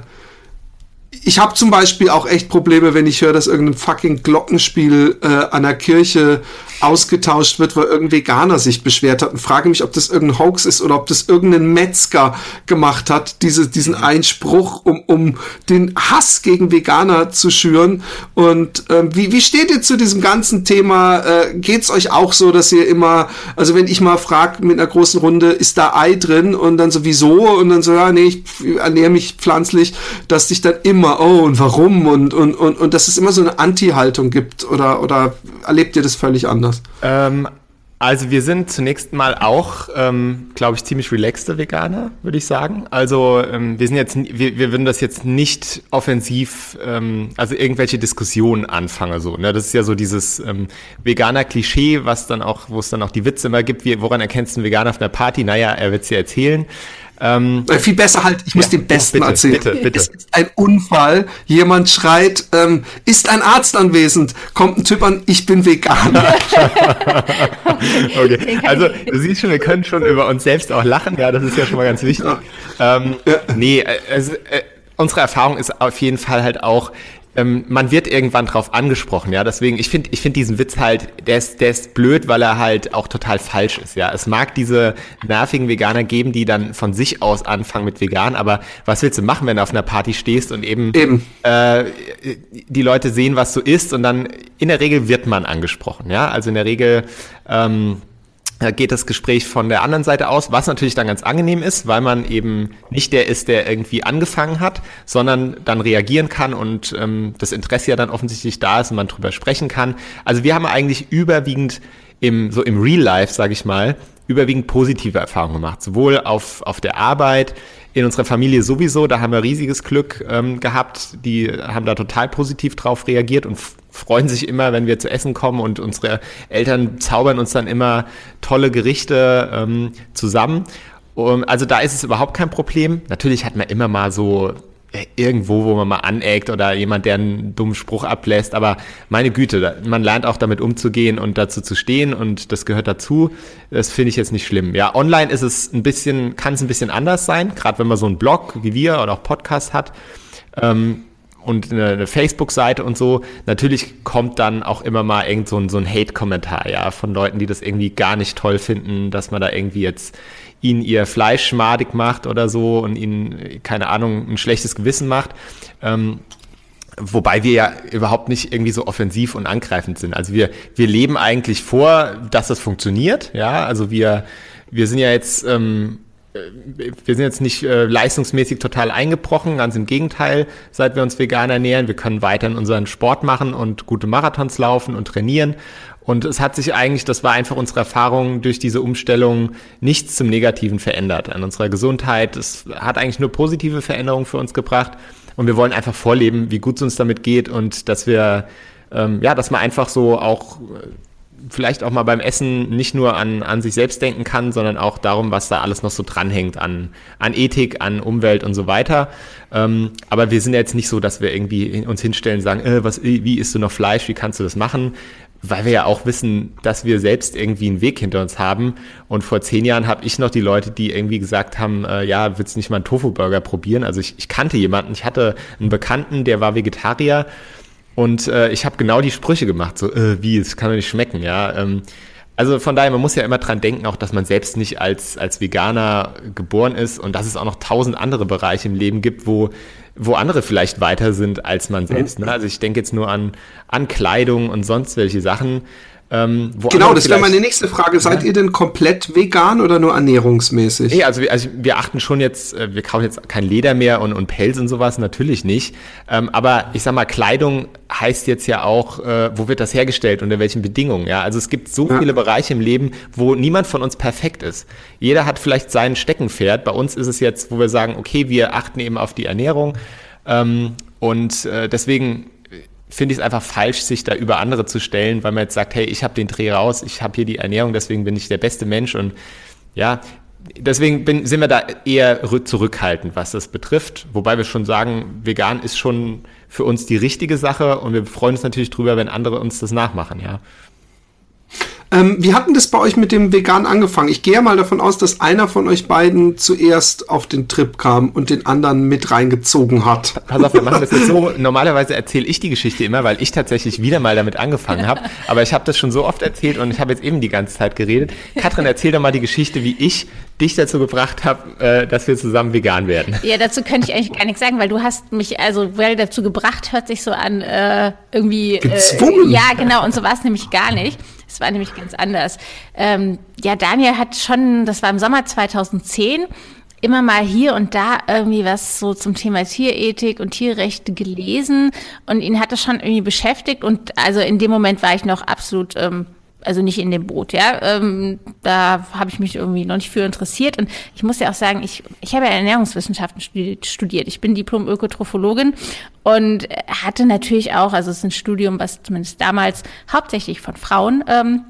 ich habe zum Beispiel auch echt Probleme, wenn ich höre, dass irgendein fucking Glockenspiel äh, an der Kirche ausgetauscht wird, weil irgendein Veganer sich beschwert hat und frage mich, ob das irgendein Hoax ist oder ob das irgendein Metzger gemacht hat, diese, diesen Einspruch, um, um den Hass gegen Veganer zu schüren. Und ähm, wie, wie steht ihr zu diesem ganzen Thema? Äh, geht's euch auch so, dass ihr immer, also wenn ich mal frage mit einer großen Runde, ist da Ei drin und dann sowieso und dann so, ja, nee, ich ernähre mich pflanzlich, dass sich dann immer, oh, und warum und, und, und, und dass es immer so eine Anti-Haltung gibt oder, oder erlebt ihr das völlig anders?
Ähm, also wir sind zunächst mal auch, ähm, glaube ich, ziemlich relaxte Veganer, würde ich sagen. Also ähm, wir sind jetzt, wir, wir würden das jetzt nicht offensiv, ähm, also irgendwelche Diskussionen anfangen so. Ne? Das ist ja so dieses ähm, Veganer-Klischee, was dann auch, wo es dann auch die Witze immer gibt. Wie, woran erkennst du einen Veganer auf einer Party? Naja, er wird es dir erzählen.
Ähm, äh, Viel besser halt, ich muss ja, den Besten bitte, erzählen. Bitte, bitte. Es ist ein Unfall, jemand schreit, ähm, ist ein Arzt anwesend? Kommt ein Typ an, ich bin Veganer.
okay, also du siehst schon, wir können schon über uns selbst auch lachen, ja, das ist ja schon mal ganz wichtig. Ähm, ja. Nee, also, äh, unsere Erfahrung ist auf jeden Fall halt auch, ähm, man wird irgendwann drauf angesprochen, ja. Deswegen, ich finde, ich finde diesen Witz halt, der ist, der ist blöd, weil er halt auch total falsch ist, ja. Es mag diese nervigen Veganer geben, die dann von sich aus anfangen mit vegan, aber was willst du machen, wenn du auf einer Party stehst und eben, eben. Äh, die Leute sehen, was du isst und dann in der Regel wird man angesprochen, ja. Also in der Regel ähm, geht das Gespräch von der anderen Seite aus, was natürlich dann ganz angenehm ist, weil man eben nicht der ist, der irgendwie angefangen hat, sondern dann reagieren kann und ähm, das Interesse ja dann offensichtlich da ist und man drüber sprechen kann. Also wir haben eigentlich überwiegend im so im Real Life, sage ich mal, überwiegend positive Erfahrungen gemacht, sowohl auf auf der Arbeit, in unserer Familie sowieso, da haben wir riesiges Glück ähm, gehabt. Die haben da total positiv drauf reagiert und freuen sich immer, wenn wir zu essen kommen und unsere Eltern zaubern uns dann immer tolle Gerichte ähm, zusammen. Um, also da ist es überhaupt kein Problem. Natürlich hat man immer mal so äh, irgendwo, wo man mal aneckt oder jemand, der einen dummen Spruch ablässt. Aber meine Güte, man lernt auch damit umzugehen und dazu zu stehen und das gehört dazu. Das finde ich jetzt nicht schlimm. Ja, online ist es ein bisschen, kann es ein bisschen anders sein, gerade wenn man so einen Blog wie wir oder auch Podcast hat. Ähm, und eine, eine Facebook-Seite und so, natürlich kommt dann auch immer mal irgend so ein, so ein Hate-Kommentar, ja, von Leuten, die das irgendwie gar nicht toll finden, dass man da irgendwie jetzt ihnen ihr Fleisch schmadig macht oder so und ihnen, keine Ahnung, ein schlechtes Gewissen macht. Ähm, Wobei wir ja überhaupt nicht irgendwie so offensiv und angreifend sind. Also wir, wir leben eigentlich vor, dass das funktioniert. Ja, also wir, wir sind ja jetzt, ähm, wir sind jetzt nicht äh, leistungsmäßig total eingebrochen, ganz im Gegenteil, seit wir uns vegan ernähren. Wir können weiterhin unseren Sport machen und gute Marathons laufen und trainieren. Und es hat sich eigentlich, das war einfach unsere Erfahrung durch diese Umstellung, nichts zum Negativen verändert an unserer Gesundheit. Es hat eigentlich nur positive Veränderungen für uns gebracht. Und wir wollen einfach vorleben, wie gut es uns damit geht und dass wir, ähm, ja, dass man einfach so auch vielleicht auch mal beim Essen nicht nur an, an sich selbst denken kann, sondern auch darum, was da alles noch so dranhängt an, an Ethik, an Umwelt und so weiter. Ähm, aber wir sind jetzt nicht so, dass wir irgendwie uns hinstellen und sagen, äh, was, wie isst du noch Fleisch, wie kannst du das machen? weil wir ja auch wissen, dass wir selbst irgendwie einen Weg hinter uns haben. Und vor zehn Jahren habe ich noch die Leute, die irgendwie gesagt haben, äh, ja, willst du nicht mal einen Tofu-Burger probieren? Also ich, ich kannte jemanden, ich hatte einen Bekannten, der war Vegetarier und äh, ich habe genau die Sprüche gemacht, so, äh, wie, es kann doch nicht schmecken, ja. Ähm, also von daher, man muss ja immer dran denken, auch dass man selbst nicht als, als Veganer geboren ist und dass es auch noch tausend andere Bereiche im Leben gibt, wo wo andere vielleicht weiter sind als man selbst. Ne? Also ich denke jetzt nur an, an Kleidung und sonst welche Sachen.
Ähm, genau, das wäre meine nächste Frage. Seid ja. ihr denn komplett vegan oder nur ernährungsmäßig?
Nee, also wir, also wir achten schon jetzt, äh, wir kaufen jetzt kein Leder mehr und, und Pelz und sowas, natürlich nicht. Ähm, aber ich sag mal, Kleidung heißt jetzt ja auch, äh, wo wird das hergestellt, unter welchen Bedingungen. Ja? Also es gibt so ja. viele Bereiche im Leben, wo niemand von uns perfekt ist. Jeder hat vielleicht sein Steckenpferd. Bei uns ist es jetzt, wo wir sagen, okay, wir achten eben auf die Ernährung. Ähm, und äh, deswegen finde ich es einfach falsch, sich da über andere zu stellen, weil man jetzt sagt, hey, ich habe den Dreh raus, ich habe hier die Ernährung, deswegen bin ich der beste Mensch und ja, deswegen bin, sind wir da eher zurückhaltend, was das betrifft. Wobei wir schon sagen, vegan ist schon für uns die richtige Sache und wir freuen uns natürlich drüber, wenn andere uns das nachmachen, ja.
Ähm, wie hatten das bei euch mit dem Vegan angefangen? Ich gehe ja mal davon aus, dass einer von euch beiden zuerst auf den Trip kam und den anderen mit reingezogen hat.
Pass auf, wir machen das jetzt so. Normalerweise erzähle ich die Geschichte immer, weil ich tatsächlich wieder mal damit angefangen habe. Aber ich habe das schon so oft erzählt und ich habe jetzt eben die ganze Zeit geredet. Katrin, erzähl doch mal die Geschichte, wie ich dich dazu gebracht habe, äh, dass wir zusammen vegan werden.
Ja, dazu könnte ich eigentlich gar nichts sagen, weil du hast mich, also well dazu gebracht, hört sich so an, äh, irgendwie.
Gezwungen.
Äh, ja, genau, und so war es nämlich gar nicht. Es war nämlich ganz anders. Ähm, ja, Daniel hat schon, das war im Sommer 2010, immer mal hier und da irgendwie was so zum Thema Tierethik und Tierrechte gelesen und ihn hat das schon irgendwie beschäftigt und also in dem Moment war ich noch absolut ähm, also nicht in dem Boot, ja. Ähm, da habe ich mich irgendwie noch nicht für interessiert. Und ich muss ja auch sagen, ich, ich habe ja Ernährungswissenschaften studiert. Ich bin Diplom-Ökotrophologin und hatte natürlich auch, also es ist ein Studium, was zumindest damals hauptsächlich von Frauen, ähm,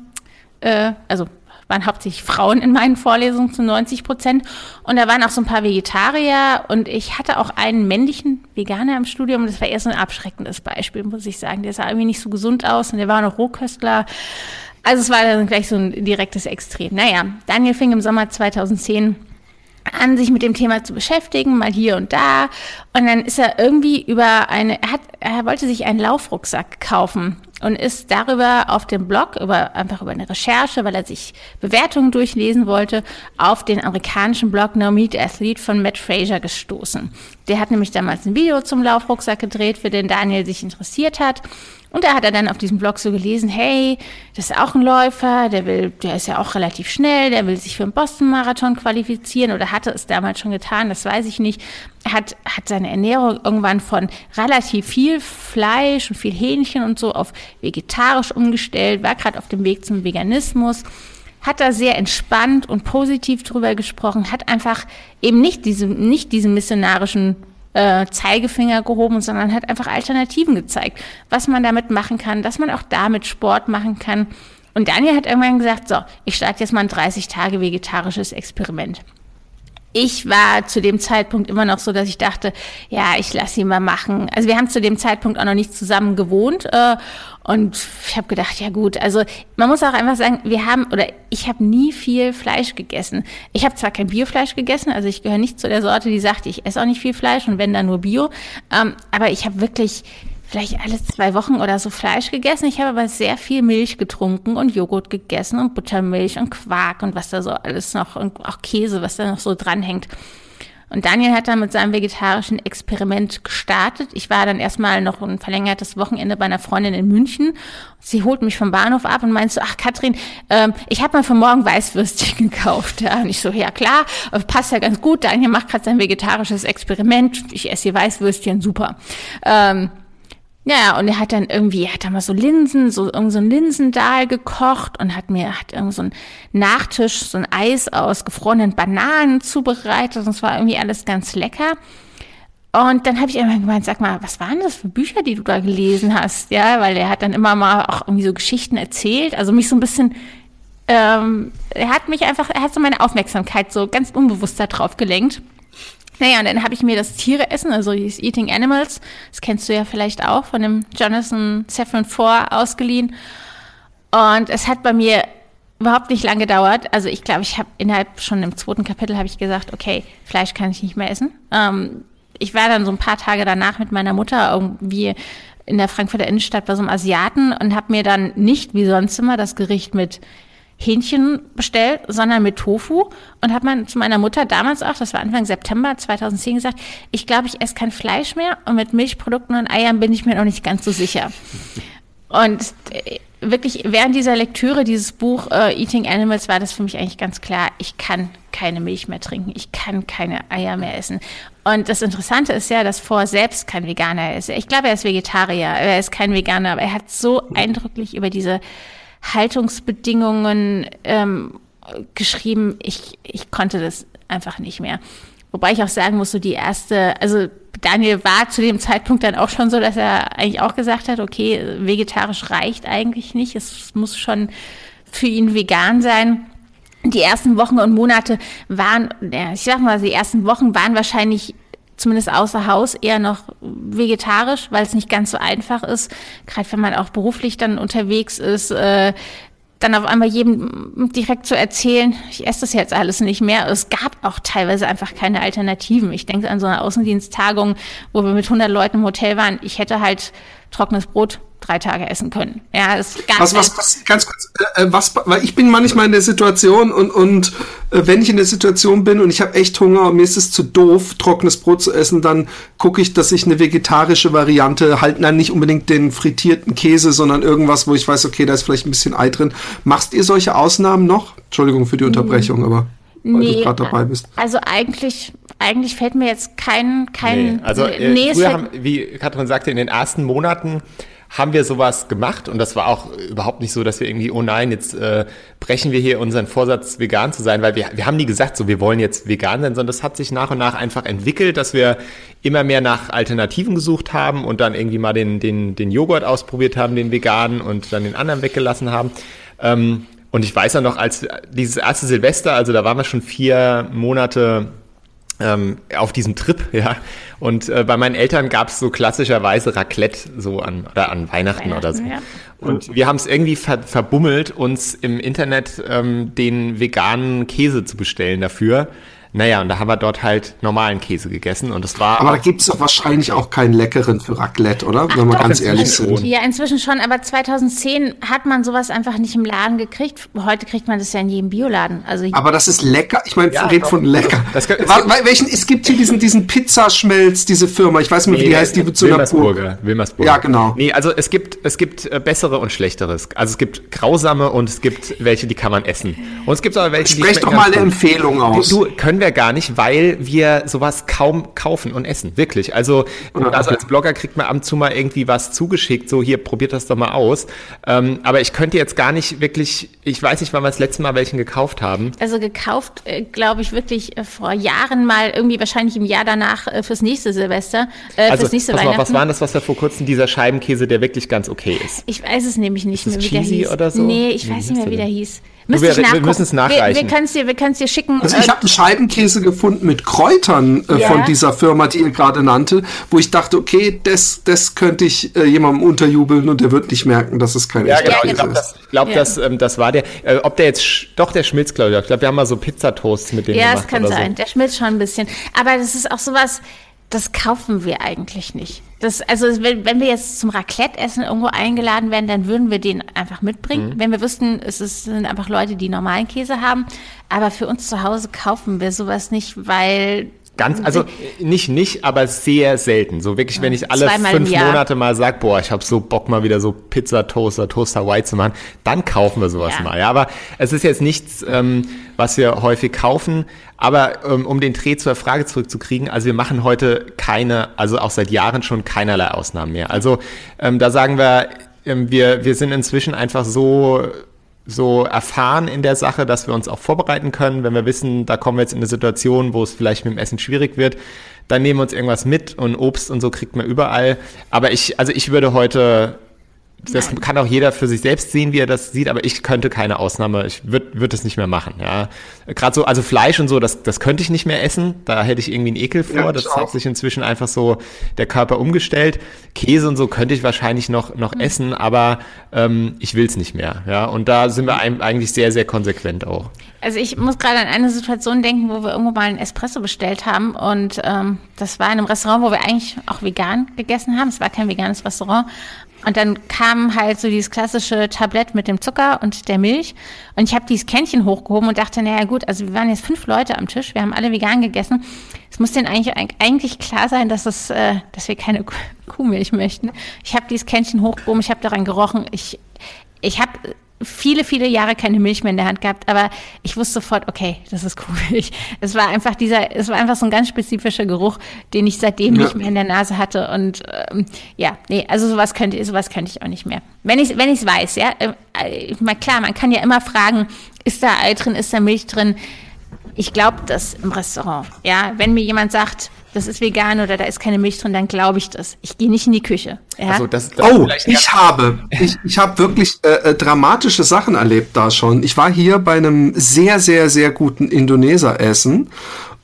äh, also waren hauptsächlich Frauen in meinen Vorlesungen zu 90 Prozent. Und da waren auch so ein paar Vegetarier und ich hatte auch einen männlichen Veganer im Studium. Das war eher so ein abschreckendes Beispiel, muss ich sagen. Der sah irgendwie nicht so gesund aus und der war noch Rohköstler. Also es war dann gleich so ein direktes Extrem. Naja, Daniel fing im Sommer 2010 an, sich mit dem Thema zu beschäftigen, mal hier und da. Und dann ist er irgendwie über eine, er hat, er wollte sich einen Laufrucksack kaufen und ist darüber auf dem Blog, über, einfach über eine Recherche, weil er sich Bewertungen durchlesen wollte, auf den amerikanischen Blog No Meat Athlete von Matt Fraser gestoßen. Der hat nämlich damals ein Video zum Laufrucksack gedreht, für den Daniel sich interessiert hat. Und da hat er dann auf diesem Blog so gelesen, hey, das ist auch ein Läufer, der will, der ist ja auch relativ schnell, der will sich für einen Boston-Marathon qualifizieren oder hatte es damals schon getan, das weiß ich nicht. Hat, hat seine Ernährung irgendwann von relativ viel Fleisch und viel Hähnchen und so auf vegetarisch umgestellt, war gerade auf dem Weg zum Veganismus hat da sehr entspannt und positiv drüber gesprochen, hat einfach eben nicht diese, nicht diesen missionarischen äh, Zeigefinger gehoben, sondern hat einfach Alternativen gezeigt, was man damit machen kann, dass man auch damit Sport machen kann. Und Daniel hat irgendwann gesagt, so, ich starte jetzt mal ein 30 Tage vegetarisches Experiment ich war zu dem Zeitpunkt immer noch so, dass ich dachte, ja, ich lasse ihn mal machen. Also wir haben zu dem Zeitpunkt auch noch nicht zusammen gewohnt äh, und ich habe gedacht, ja gut, also man muss auch einfach sagen, wir haben oder ich habe nie viel Fleisch gegessen. Ich habe zwar kein Biofleisch gegessen, also ich gehöre nicht zu der Sorte, die sagt, ich esse auch nicht viel Fleisch und wenn dann nur Bio, ähm, aber ich habe wirklich vielleicht alle zwei Wochen oder so Fleisch gegessen. Ich habe aber sehr viel Milch getrunken und Joghurt gegessen und Buttermilch und Quark und was da so alles noch und auch Käse, was da noch so dranhängt. Und Daniel hat dann mit seinem vegetarischen Experiment gestartet. Ich war dann erstmal noch ein verlängertes Wochenende bei einer Freundin in München. Sie holt mich vom Bahnhof ab und meint so, ach Katrin, ähm, ich habe mal für morgen Weißwürstchen gekauft. Ja, und ich so, ja klar, passt ja ganz gut. Daniel macht gerade sein vegetarisches Experiment. Ich esse hier Weißwürstchen, super. Ähm, ja, und er hat dann irgendwie, er hat dann mal so Linsen, so irgend so ein Linsendahl gekocht und hat mir, hat irgend so ein Nachtisch, so ein Eis aus gefrorenen Bananen zubereitet und es war irgendwie alles ganz lecker. Und dann habe ich irgendwann gemeint, sag mal, was waren das für Bücher, die du da gelesen hast? Ja, weil er hat dann immer mal auch irgendwie so Geschichten erzählt, also mich so ein bisschen, ähm, er hat mich einfach, er hat so meine Aufmerksamkeit so ganz unbewusst da drauf gelenkt. Naja, und dann habe ich mir das Tiere essen, also dieses Eating Animals, das kennst du ja vielleicht auch von dem Jonathan Safran Foer ausgeliehen. Und es hat bei mir überhaupt nicht lang gedauert. Also ich glaube, ich habe innerhalb schon im zweiten Kapitel habe ich gesagt, okay, Fleisch kann ich nicht mehr essen. Ähm, ich war dann so ein paar Tage danach mit meiner Mutter irgendwie in der Frankfurter Innenstadt bei so einem Asiaten und habe mir dann nicht wie sonst immer das Gericht mit Hähnchen bestellt, sondern mit Tofu und habe man zu meiner Mutter damals auch, das war Anfang September 2010 gesagt, ich glaube, ich esse kein Fleisch mehr und mit Milchprodukten und Eiern bin ich mir noch nicht ganz so sicher. Und äh, wirklich während dieser Lektüre dieses Buch äh, Eating Animals war das für mich eigentlich ganz klar, ich kann keine Milch mehr trinken, ich kann keine Eier mehr essen. Und das Interessante ist ja, dass Vor selbst kein Veganer ist. Ich glaube, er ist Vegetarier, er ist kein Veganer, aber er hat so eindrücklich über diese Haltungsbedingungen ähm, geschrieben. Ich, ich konnte das einfach nicht mehr. Wobei ich auch sagen muss, so die erste, also Daniel war zu dem Zeitpunkt dann auch schon so, dass er eigentlich auch gesagt hat, okay, vegetarisch reicht eigentlich nicht. Es muss schon für ihn vegan sein. Die ersten Wochen und Monate waren, ich sag mal, die ersten Wochen waren wahrscheinlich zumindest außer Haus eher noch vegetarisch, weil es nicht ganz so einfach ist, gerade wenn man auch beruflich dann unterwegs ist, äh, dann auf einmal jedem direkt zu erzählen, ich esse das jetzt alles nicht mehr. Es gab auch teilweise einfach keine Alternativen. Ich denke an so eine Außendiensttagung, wo wir mit 100 Leuten im Hotel waren. Ich hätte halt trockenes Brot drei Tage essen können. Ja, es gab
was, was, was, ganz kurz, äh, äh, was, weil ich bin manchmal in der Situation und, und äh, wenn ich in der Situation bin und ich habe echt Hunger und mir ist es zu doof, trockenes Brot zu essen, dann gucke ich, dass ich eine vegetarische Variante, halt dann nicht unbedingt den frittierten Käse, sondern irgendwas, wo ich weiß, okay, da ist vielleicht ein bisschen Ei drin. Machst ihr solche Ausnahmen noch? Entschuldigung für die Unterbrechung, aber weil nee, du gerade dabei bist.
Also eigentlich, eigentlich fällt mir jetzt kein, kein.
Nee, also äh, nee, früher haben, wie Katrin sagte, in den ersten Monaten haben wir sowas gemacht und das war auch überhaupt nicht so, dass wir irgendwie, oh nein, jetzt äh, brechen wir hier unseren Vorsatz, vegan zu sein, weil wir, wir haben nie gesagt, so wir wollen jetzt vegan sein, sondern das hat sich nach und nach einfach entwickelt, dass wir immer mehr nach Alternativen gesucht haben und dann irgendwie mal den, den, den Joghurt ausprobiert haben, den veganen und dann den anderen weggelassen haben. Ähm, und ich weiß ja noch, als dieses erste Silvester, also da waren wir schon vier Monate ähm, auf diesem Trip, ja. Und äh, bei meinen Eltern gab es so klassischerweise Raclette so an oder an Weihnachten, Weihnachten oder so. Ja. Und wir haben es irgendwie ver verbummelt, uns im Internet ähm, den veganen Käse zu bestellen dafür. Naja, und da haben wir dort halt normalen Käse gegessen und es war.
Aber da gibt es doch wahrscheinlich auch keinen leckeren für Raclette, oder? Ach, Wenn wir ganz ehrlich sind.
Ja, inzwischen schon, aber 2010 hat man sowas einfach nicht im Laden gekriegt. Heute kriegt man das ja in jedem Bioladen. Also
aber das ist lecker. Ich meine, ja, red von lecker. Das kann, es, welchen, es gibt hier diesen, diesen Pizzaschmelz, diese Firma. Ich weiß nicht, nee, wie die heißt, die
wird zu Wilmersburger. Wilmersburger.
Ja, genau.
Nee, also es gibt, es gibt äh, bessere und schlechteres. Also es gibt grausame und es gibt welche, die kann man essen. Und es gibt aber welche,
Sprech die. Sprech doch mal eine Empfehlung aus.
Du, du, können wir gar nicht, weil wir sowas kaum kaufen und essen. Wirklich. Also, also als Blogger kriegt man ab und zu mal irgendwie was zugeschickt, so hier, probiert das doch mal aus. Ähm, aber ich könnte jetzt gar nicht wirklich, ich weiß nicht, wann wir das letzte Mal welchen gekauft haben.
Also gekauft, äh, glaube ich, wirklich äh, vor Jahren mal, irgendwie wahrscheinlich im Jahr danach äh, fürs nächste Silvester,
äh, also, fürs nächste pass Weihnachten. Mal, was war das, was wir vor kurzem, dieser Scheibenkäse, der wirklich ganz okay ist?
Ich weiß es nämlich nicht
ist mehr, wie der hieß. Oder so?
Nee, ich weiß nicht mehr, wie der hieß.
Müsste wir, wir müssen es nachreichen.
Wir, wir können es dir, wir dir schicken.
Also ich habe einen Scheibenkäse gefunden mit Kräutern äh, ja. von dieser Firma, die ihr gerade nannte, wo ich dachte, okay, das, das könnte ich äh, jemandem unterjubeln und der wird nicht merken, dass es kein
ja, genau, Käse ich glaub, ist. Das, ich glaube, ja. das, ähm, das war der. Äh, ob der jetzt, doch der schmilzt, glaube ich. Ich glaube, wir haben mal so Pizzatoasts mit dem
ja,
gemacht.
Ja, es kann sein. So. Der schmilzt schon ein bisschen. Aber das ist auch sowas, das kaufen wir eigentlich nicht. Das, also wenn, wenn wir jetzt zum Raclette-Essen irgendwo eingeladen werden, dann würden wir den einfach mitbringen. Mhm. Wenn wir wüssten, es ist, sind einfach Leute, die normalen Käse haben. Aber für uns zu Hause kaufen wir sowas nicht, weil
Ganz, also nicht nicht, aber sehr selten. So wirklich, wenn ich alle Zweimal fünf Monate mal sag, boah, ich habe so Bock mal wieder so Pizza Toaster, Toaster White zu machen, dann kaufen wir sowas ja. mal. Ja, aber es ist jetzt nichts, ähm, was wir häufig kaufen. Aber ähm, um den Dreh zur Frage zurückzukriegen, also wir machen heute keine, also auch seit Jahren schon keinerlei Ausnahmen mehr. Also ähm, da sagen wir, ähm, wir wir sind inzwischen einfach so so erfahren in der Sache, dass wir uns auch vorbereiten können. Wenn wir wissen, da kommen wir jetzt in eine Situation, wo es vielleicht mit dem Essen schwierig wird, dann nehmen wir uns irgendwas mit und Obst und so kriegt man überall. Aber ich, also ich würde heute das Nein. kann auch jeder für sich selbst sehen, wie er das sieht, aber ich könnte keine Ausnahme, ich würde würd es nicht mehr machen. Ja, gerade so, also Fleisch und so, das, das könnte ich nicht mehr essen. Da hätte ich irgendwie einen Ekel vor. Ja, das hat sich inzwischen einfach so der Körper umgestellt. Käse und so könnte ich wahrscheinlich noch noch mhm. essen, aber ähm, ich will es nicht mehr. Ja, und da sind wir eigentlich sehr sehr konsequent auch.
Also ich muss gerade an eine Situation denken, wo wir irgendwo mal einen Espresso bestellt haben und ähm, das war in einem Restaurant, wo wir eigentlich auch vegan gegessen haben. Es war kein veganes Restaurant und dann kam halt so dieses klassische Tablett mit dem Zucker und der Milch. Und ich habe dieses Kännchen hochgehoben und dachte, naja gut, also wir waren jetzt fünf Leute am Tisch, wir haben alle vegan gegessen. Es muss denen eigentlich, eigentlich klar sein, dass, es, äh, dass wir keine Kuhmilch möchten. Ich habe dieses Kännchen hochgehoben, ich habe daran gerochen. Ich, ich habe viele, viele Jahre keine Milch mehr in der Hand gehabt, aber ich wusste sofort, okay, das ist Kuhmilch. Es war einfach dieser, es war einfach so ein ganz spezifischer Geruch, den ich seitdem ja. nicht mehr in der Nase hatte und ähm, ja, nee, also sowas könnte, sowas könnte ich auch nicht mehr. Wenn ich, wenn ich es weiß, ja, äh, mal klar, man kann ja immer fragen, ist da Ei drin, ist da Milch drin? Ich glaube das im Restaurant, ja, wenn mir jemand sagt, das ist vegan oder da ist keine Milch drin, dann glaube ich das. Ich gehe nicht in die Küche. Ja?
Also das, das
Oh, ich habe, ich, ich habe wirklich äh, äh, dramatische Sachen erlebt da schon. Ich war hier bei einem sehr, sehr, sehr guten Indoneser essen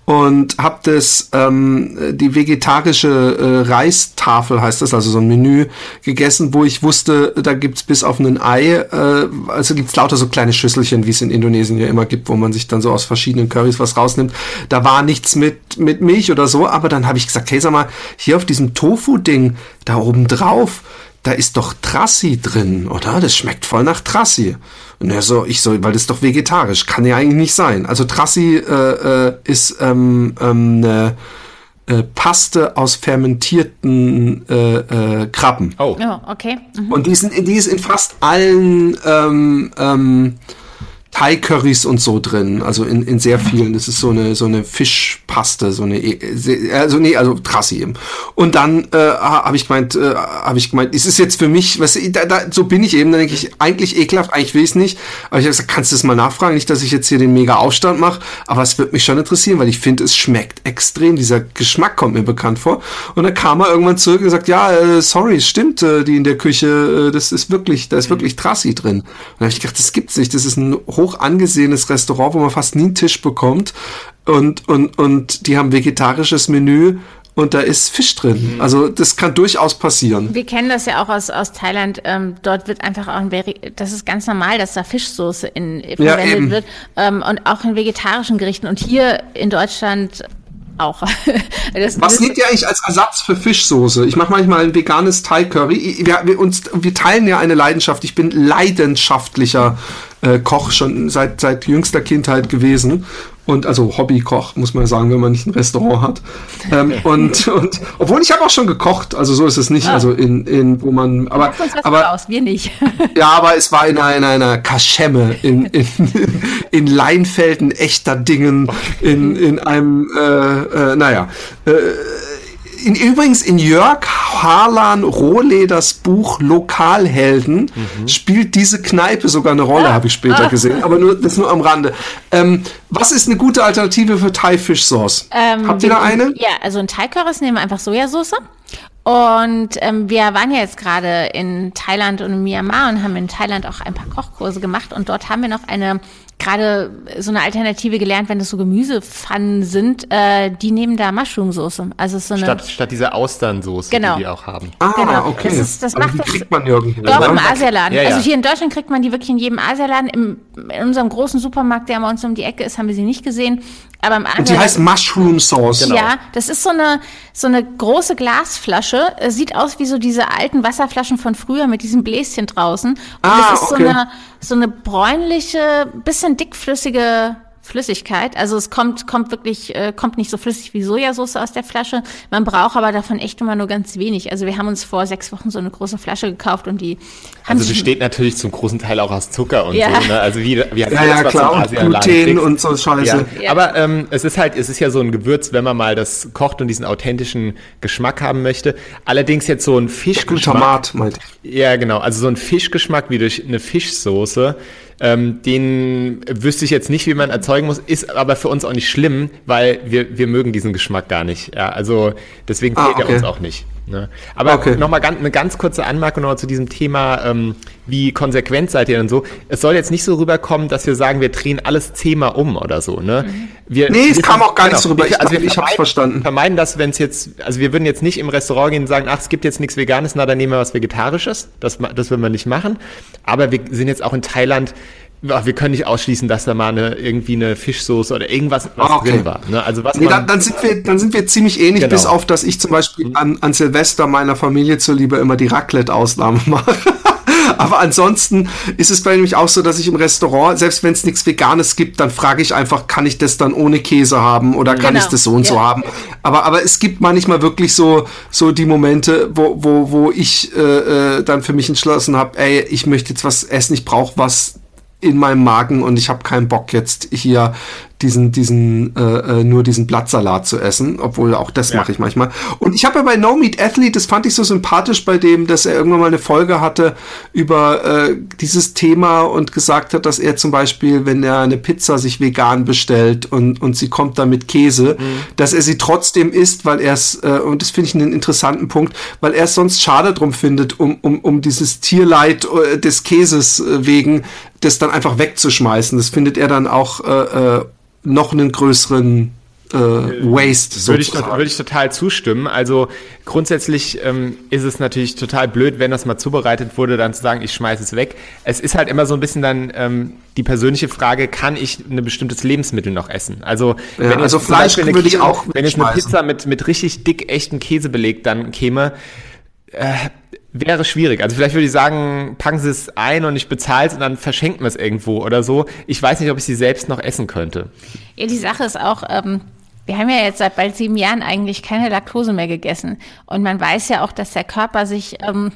und habe das ähm, die vegetarische äh, Reistafel heißt das, also so ein Menü gegessen, wo ich wusste, da gibt's bis auf ein Ei, äh, also gibt's lauter so kleine Schüsselchen, wie es in Indonesien ja immer gibt, wo man sich dann so aus verschiedenen Currys was rausnimmt. Da war nichts mit mit Milch oder so, aber dann habe ich gesagt, hey, sag mal, hier auf diesem Tofu-Ding da oben drauf, da ist doch Trassi drin, oder? Das schmeckt voll nach Trassi. Und er so, ich so, weil das ist doch vegetarisch, kann ja eigentlich nicht sein. Also Trassi äh, äh, ist ähm, ähm, eine äh, Paste aus fermentierten äh, äh, Krabben.
Oh.
Oh, okay. Mhm.
Und die, sind, die ist in fast allen ähm, ähm, Thai-Currys und so drin, also in, in sehr vielen. Das ist so eine so eine Fischpaste, so eine also nee, also Trassi eben. Und dann äh, habe ich gemeint, äh, habe ich gemeint, es ist jetzt für mich, was da, da, so bin ich eben, dann denke ich eigentlich ekelhaft, eigentlich will ich es nicht, aber ich habe gesagt, kannst du das mal nachfragen, nicht, dass ich jetzt hier den mega Aufstand mache, aber es wird mich schon interessieren, weil ich finde, es schmeckt extrem, dieser Geschmack kommt mir bekannt vor. Und dann kam er irgendwann zurück und gesagt, ja, äh, sorry, es stimmt, äh, die in der Küche, äh, das ist wirklich, da ist wirklich Trassi drin. Und dann habe ich gedacht, das gibt's nicht, das ist ein hoch angesehenes Restaurant, wo man fast nie einen Tisch bekommt. Und, und, und die haben vegetarisches Menü und da ist Fisch drin. Also das kann durchaus passieren.
Wir kennen das ja auch aus, aus Thailand. Ähm, dort wird einfach auch ein das ist ganz normal, dass da Fischsoße in, verwendet
eben.
wird. Ähm, und auch in vegetarischen Gerichten. Und hier in Deutschland auch. das,
Was nehmt ihr eigentlich als Ersatz für Fischsoße? Ich mache manchmal ein veganes Thai-Curry. Wir, wir, uns, wir teilen ja eine Leidenschaft. Ich bin leidenschaftlicher äh, Koch schon seit, seit jüngster Kindheit gewesen. Und also Hobbykoch, muss man sagen, wenn man nicht ein Restaurant hat. Ähm, und, und obwohl ich habe auch schon gekocht, also so ist es nicht, also in, in wo man aber,
uns was
aber
raus, wir nicht.
ja, aber es war in einer, in einer Kaschemme, in, in, in Leinfeld, in echter Dingen, in, in einem, äh, äh, naja. Äh, in, übrigens in Jörg Harlan Rohleders Buch Lokalhelden spielt diese Kneipe sogar eine Rolle, habe ich später gesehen. Aber nur, das nur am Rande. Ähm, was ist eine gute Alternative für Thai-Fisch-Sauce?
Ähm,
Habt ihr da eine?
Ja, also ein Thai-Currys nehmen wir einfach Sojasauce. Und ähm, wir waren ja jetzt gerade in Thailand und in Myanmar und haben in Thailand auch ein paar Kochkurse gemacht und dort haben wir noch eine gerade so eine Alternative gelernt, wenn das so Gemüsepfannen sind, äh, die nehmen da Mushroom-Soße. Also es ist so eine
Statt, statt dieser Austernsoße,
Genau.
die die auch haben.
Ah,
genau.
okay.
Das ist- das
Aber
macht
die
das-
kriegt man nirgendwo.
Doch,
oder?
im Asialaden.
Ja, ja.
Also hier in Deutschland kriegt man die wirklich in jedem Asialaden. Im, in unserem großen Supermarkt, der bei uns um die Ecke ist, haben wir sie nicht gesehen. Aber im
Und die heißt Mushroom Sauce.
Ja, das ist so eine, so eine große Glasflasche. Es sieht aus wie so diese alten Wasserflaschen von früher mit diesem Bläschen draußen. Und
Ah,
es ist
okay.
so eine, so eine bräunliche, bisschen dickflüssige Flüssigkeit. Also es kommt, kommt wirklich, äh, kommt nicht so flüssig wie Sojasauce aus der Flasche. Man braucht aber davon echt immer nur ganz wenig. Also wir haben uns vor sechs Wochen so eine große Flasche gekauft und die haben
Also besteht natürlich zum großen Teil auch aus Zucker und
Ja.
so. Ne? Also wie, wie
Ja, ja, klar. Und Gluten und so Scheiße.
Ja. Aber ähm, es ist halt, es ist ja so ein Gewürz, wenn man mal das kocht und diesen authentischen Geschmack haben möchte. Allerdings jetzt so ein Fischgeschmack.
Glutamat, meinte ich.
Ja, genau. Also so ein Fischgeschmack wie durch eine Fischsoße, ähm, den wüsste ich jetzt nicht, wie man erzeugen muss, ist aber für uns auch nicht schlimm, weil wir, wir mögen diesen Geschmack gar nicht. Ja, also deswegen
Ah,
fehlt er
okay.
uns auch nicht. Ne? Aber
Okay.
nochmal ganz, eine ganz kurze Anmerkung noch zu diesem Thema, ähm, wie konsequent seid ihr denn so? Es soll jetzt nicht so rüberkommen, dass wir sagen, wir drehen alles zehnmal um oder so. Ne? Wir,
Nee, es
wir-
kam auch gar nicht so rüber.
Wir,
Ich-
wir
ich hab's verstanden.
vermeiden das, wenn es jetzt, also wir würden jetzt nicht im Restaurant gehen und sagen, ach, es gibt jetzt nichts Veganes, na, dann nehmen wir was Vegetarisches. Das, das würden wir nicht machen. Aber wir sind jetzt auch in Thailand, wir können nicht ausschließen, dass da mal eine, irgendwie eine Fischsoße oder irgendwas was
Ah, okay.
drin war. Ne? Also was
Nee,
man,
dann, dann, sind wir, dann sind wir ziemlich ähnlich,
Genau.
bis auf, dass ich zum Beispiel an, an Silvester meiner Familie zuliebe immer die Raclette-Ausnahme mache. Aber ansonsten ist es bei mir nämlich auch so, dass ich im Restaurant, selbst wenn es nichts Veganes gibt, dann frage ich einfach, kann ich das dann ohne Käse haben oder kann
Genau,
ich das so und so
ja.
haben? Aber, aber es gibt manchmal wirklich so, so die Momente, wo, wo, wo ich äh, äh, dann für mich entschlossen habe, ey, ich möchte jetzt was essen, ich brauche was in meinem Magen und ich habe keinen Bock jetzt hier diesen, diesen, äh, äh, nur diesen Blattsalat zu essen, obwohl auch das ja. mache ich manchmal. Und ich habe ja bei No Meat Athlete, das fand ich so sympathisch bei dem, dass er irgendwann mal eine Folge hatte über äh, dieses Thema und gesagt hat, dass er zum Beispiel, wenn er eine Pizza sich vegan bestellt und, und sie kommt dann mit Käse, mhm. dass er sie trotzdem isst, weil er es, äh, und das finde ich einen interessanten Punkt, weil er es sonst schade drum findet, um, um, um dieses Tierleid äh, des Käses äh, wegen, das dann einfach wegzuschmeißen. Das findet er dann auch äh, äh, noch einen größeren äh, Waste.
Würde ich, würde ich total zustimmen. Also grundsätzlich ähm, ist es natürlich total blöd, wenn das mal zubereitet wurde, dann zu sagen, ich schmeiße es weg. Es ist halt immer so ein bisschen dann ähm, die persönliche Frage, kann ich ein bestimmtes Lebensmittel noch essen? Also
ja, wenn also Fleisch würde ich auch
wenn jetzt eine Pizza mit, mit richtig dick echten Käse belegt dann käme, äh, wäre schwierig. Also vielleicht würde ich sagen, packen Sie es ein und ich bezahle es und dann verschenken wir es irgendwo oder so. Ich weiß nicht, ob ich sie selbst noch essen könnte.
Ja, die Sache ist auch, ähm, wir haben ja jetzt seit bald sieben Jahren eigentlich keine Laktose mehr gegessen. Und man weiß ja auch, dass der Körper sich, ähm,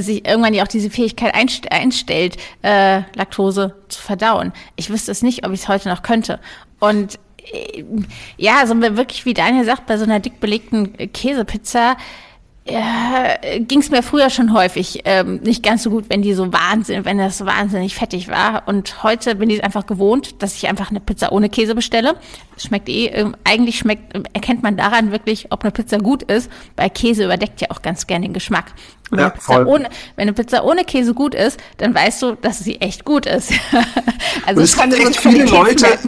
sich irgendwann ja auch diese Fähigkeit einst einstellt, äh, Laktose zu verdauen. Ich wüsste es nicht, ob ich es heute noch könnte. Und äh, ja, also wirklich, wie Daniel sagt, bei so einer dick belegten Käsepizza, ja, ging es mir früher schon häufig ähm, nicht ganz so gut, wenn die so wahnsinnig, wenn das wahnsinnig fettig war. Und heute bin ich es einfach gewohnt, dass ich einfach eine Pizza ohne Käse bestelle. schmeckt eh, ähm, eigentlich schmeckt, erkennt man daran wirklich, ob eine Pizza gut ist. Bei Käse überdeckt ja auch ganz gern den Geschmack. Wenn, ja, eine ohne, wenn eine Pizza ohne Käse gut ist, dann weißt du, dass sie echt gut ist.
also es gibt echt viele Leute,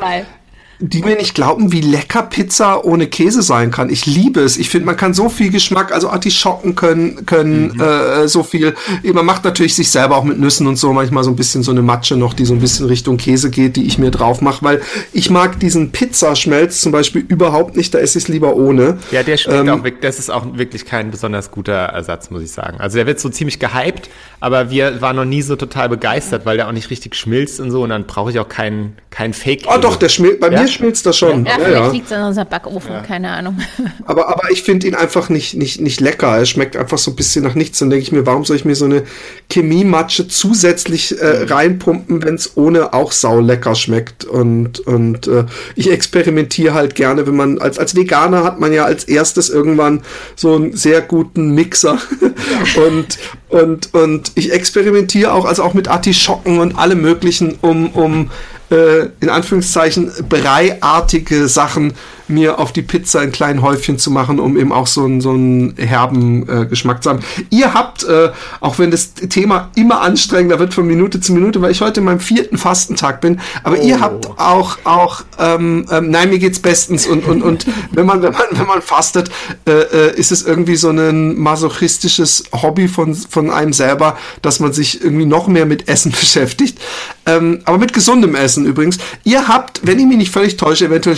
die mir nicht glauben, wie lecker Pizza ohne Käse sein kann. Ich liebe es. Ich finde, man kann so viel Geschmack, also Artischocken können, können mhm. äh, so viel. Man macht natürlich sich selber auch mit Nüssen und so manchmal so ein bisschen so eine Matsche noch, die so ein bisschen Richtung Käse geht, die ich mir drauf mache, weil ich mag diesen Pizzaschmelz zum Beispiel überhaupt nicht. Da esse ich es lieber ohne.
Ja, der schmeckt ähm, auch wirklich, das ist auch wirklich kein besonders guter Ersatz, muss ich sagen. Also der wird so ziemlich gehypt, aber wir waren noch nie so total begeistert, weil der auch nicht richtig schmilzt und so und dann brauche ich auch keinen kein Fake.
Oh doch, der schmilzt, bei ja? mir schmilzt das schon.
Ja, ja vielleicht ja. liegt es an unserem Backofen, ja. keine Ahnung.
Aber, aber ich finde ihn einfach nicht, nicht, nicht lecker. Er schmeckt einfach so ein bisschen nach nichts. Dann denke ich mir, warum soll ich mir so eine Chemiematsche zusätzlich äh, mhm. reinpumpen, wenn es ohne auch sau lecker schmeckt? Und, und äh, ich experimentiere halt gerne, wenn man, als, als Veganer hat man ja als erstes irgendwann so einen sehr guten Mixer. und, und, und ich experimentiere auch, also auch mit Artischocken und allem möglichen, um, um äh, in Anführungszeichen breiartige Sachen mir auf die Pizza in kleinen Häufchen zu machen, um eben auch so einen, so einen herben äh, Geschmack zu haben. Ihr habt, äh, auch wenn das Thema immer anstrengender wird von Minute zu Minute, weil ich heute in meinem vierten Fastentag bin, aber oh. ihr habt auch, auch ähm, ähm, nein, mir geht's bestens und, und, und wenn man, wenn man, wenn man fastet, äh, äh, ist es irgendwie so ein masochistisches Hobby von, von einem selber, dass man sich irgendwie noch mehr mit Essen beschäftigt. Ähm, aber mit gesundem Essen übrigens. Ihr habt, wenn ich mich nicht völlig täusche, eventuell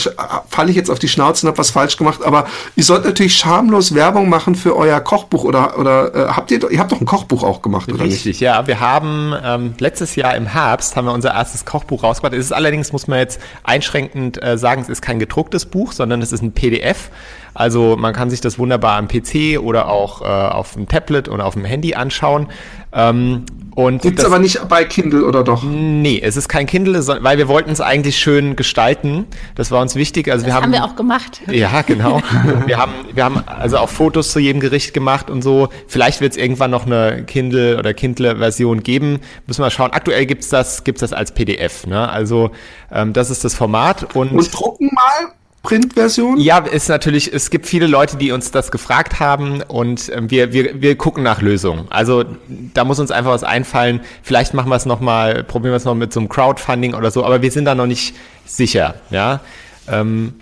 falle ich jetzt auf auf die Schnauze und habe was falsch gemacht, aber ihr sollt natürlich schamlos Werbung machen für euer Kochbuch oder, oder äh, habt ihr, ihr habt doch ein Kochbuch auch gemacht,
oder Richtig, ja. Wir haben ähm, letztes Jahr im Herbst haben wir unser erstes Kochbuch rausgebracht. Es ist allerdings, muss man jetzt einschränkend äh, sagen, es ist kein gedrucktes Buch, sondern es ist ein PDF. Also man kann sich das wunderbar am PC oder auch äh, auf dem Tablet oder auf dem Handy anschauen.
Ähm, und Gibt's aber nicht bei Kindle oder doch?
Nee, es ist kein Kindle, weil wir wollten es eigentlich schön gestalten. Das war uns wichtig. Also
das
wir haben,
haben wir auch gemacht.
Ja, genau. wir haben, wir haben also auch Fotos zu jedem Gericht gemacht und so. Vielleicht wird es irgendwann noch eine Kindle oder Kindle-Version geben. Müssen wir schauen. Aktuell gibt's das, gibt's das als PDF. Ne? Also ähm, das ist das Format. Und,
und drucken mal Printversion?
Ja, ist natürlich, es gibt viele Leute, die uns das gefragt haben und ähm, wir, wir, wir gucken nach Lösungen. Also da muss uns einfach was einfallen. Vielleicht machen wir es nochmal, probieren wir es noch mit so einem Crowdfunding oder so, aber wir sind da noch nicht sicher, ja. Ähm,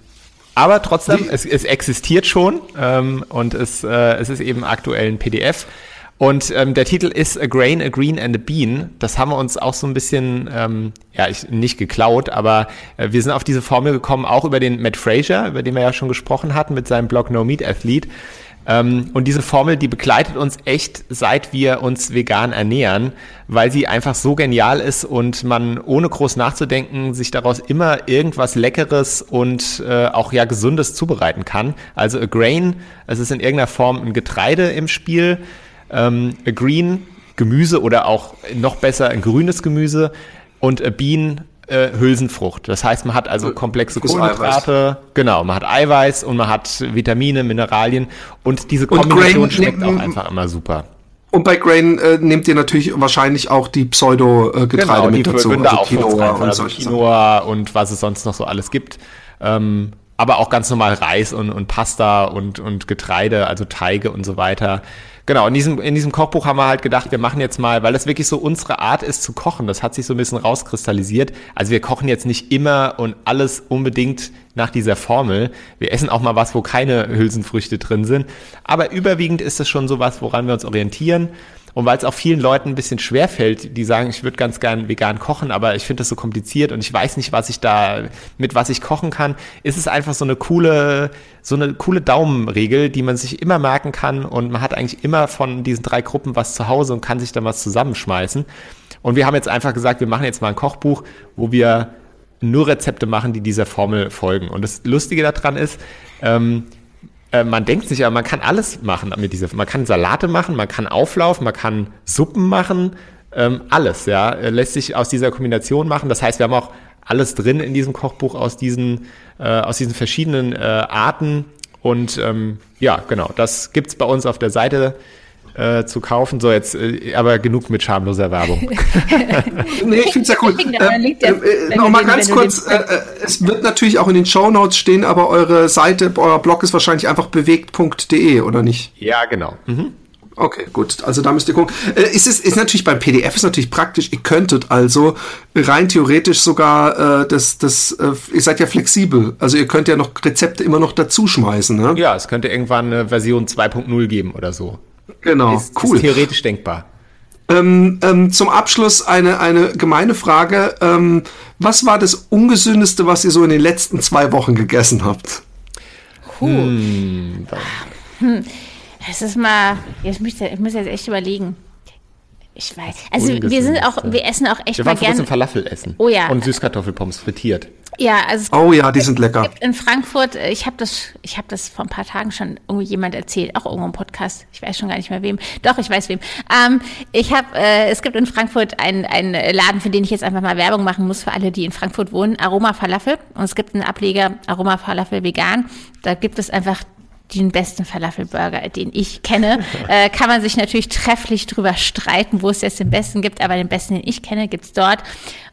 aber trotzdem, es, es existiert schon ähm, und es, äh, es ist eben aktuell ein PDF. Und ähm, der Titel ist A Grain, A Green and a Bean. Das haben wir uns auch so ein bisschen, ähm, ja, ich, nicht geklaut, aber äh, wir sind auf diese Formel gekommen, auch über den Matt Fraser, über den wir ja schon gesprochen hatten, mit seinem Blog No Meat Athlete. Ähm, und diese Formel, die begleitet uns echt, seit wir uns vegan ernähren, weil sie einfach so genial ist und man ohne groß nachzudenken sich daraus immer irgendwas Leckeres und äh, auch ja Gesundes zubereiten kann. Also a grain, es ist in irgendeiner Form ein Getreide im Spiel ähm, Green Gemüse oder auch noch besser ein grünes Gemüse und a Bean äh, Hülsenfrucht. Das heißt, man hat also komplexe
Fürs
Kohlenhydrate, genau, man hat Eiweiß und man hat Vitamine, Mineralien und diese
Und
Kombination
Grain-
schmeckt auch einfach immer super.
Und bei Grain äh, nehmt ihr natürlich wahrscheinlich auch die Pseudo-Getreide mit
Genau, die
dazu. also Quinoa und
also. Quinoa und was es sonst noch so alles gibt. Ähm, aber auch ganz normal Reis und, und Pasta und, und Getreide, also Teige und so weiter. Genau, in diesem, in diesem Kochbuch haben wir halt gedacht, wir machen jetzt mal, weil das wirklich so unsere Art ist zu kochen, das hat sich so ein bisschen rauskristallisiert. Also wir kochen jetzt nicht immer und alles unbedingt nach dieser Formel. Wir essen auch mal was, wo keine Hülsenfrüchte drin sind. Aber überwiegend ist das schon so was, woran wir uns orientieren. Und weil es auch vielen Leuten ein bisschen schwer fällt, die sagen, ich würde ganz gern vegan kochen, aber ich finde das so kompliziert und ich weiß nicht, was ich da, mit was ich kochen kann, ist es einfach so eine coole, so eine coole Daumenregel, die man sich immer merken kann und man hat eigentlich immer von diesen drei Gruppen was zu Hause und kann sich dann was zusammenschmeißen. Und wir haben jetzt einfach gesagt, wir machen jetzt mal ein Kochbuch, wo wir nur Rezepte machen, die dieser Formel folgen. Und das Lustige daran ist, ähm, äh, man denkt sich ja, man kann alles machen mit dieser, man kann Salate machen, man kann Auflauf, man kann Suppen machen, ähm, alles, ja, äh, lässt sich aus dieser Kombination machen. Das heißt, wir haben auch alles drin in diesem Kochbuch aus diesen, äh, aus diesen verschiedenen äh, Arten. Und ähm, ja, genau, das gibt's bei uns auf der Seite äh, zu kaufen. So, jetzt äh, aber genug mit schamloser Werbung.
Nee, ich finde es ja cool. Ähm, äh,
wenn
noch
du
mal
den-
ganz kurz, äh, äh, es wird natürlich auch in den Shownotes stehen, aber eure Seite, euer Blog ist wahrscheinlich einfach bewegt.de, oder nicht?
ja, genau. Mhm.
Okay, gut. Also da müsst ihr gucken. Äh, ist es ist natürlich beim PDF ist natürlich praktisch. Ihr könntet also rein theoretisch sogar äh, das das äh, ihr seid ja flexibel. Also ihr könnt ja noch Rezepte immer noch dazu schmeißen. Ne?
Ja, es könnte irgendwann eine Version 2.0 geben oder so.
Genau.
Ist,
cool.
ist theoretisch denkbar.
Ähm, ähm, zum Abschluss eine, eine gemeine Frage. Ähm, was war das Ungesündeste, was ihr so in den letzten zwei Wochen gegessen habt?
Es ist mal, jetzt muss ich, ich muss jetzt echt überlegen. Ich weiß. Also wir sind auch, wir essen auch echt
Wir
mal
waren
gerne.
Falafel essen.
Oh ja.
Und Süßkartoffelpommes frittiert.
Ja, also es
Oh ja, die sind lecker.
gibt in Frankfurt, äh, ich habe das, ich habe das vor ein paar Tagen schon irgendwie jemand erzählt, auch irgendwo im Podcast. Ich weiß schon gar nicht mehr wem. Doch, ich weiß wem. Ähm, ich habe, äh, es gibt in Frankfurt einen, einen Laden, für den ich jetzt einfach mal Werbung machen muss für alle, die in Frankfurt wohnen, Aroma Falafel. Und es gibt einen Ableger Aroma Falafel vegan. Da gibt es einfach den besten Falafelburger, den ich kenne. äh, kann man sich natürlich trefflich drüber streiten, wo es jetzt den besten gibt, aber den besten, den ich kenne, gibt's dort.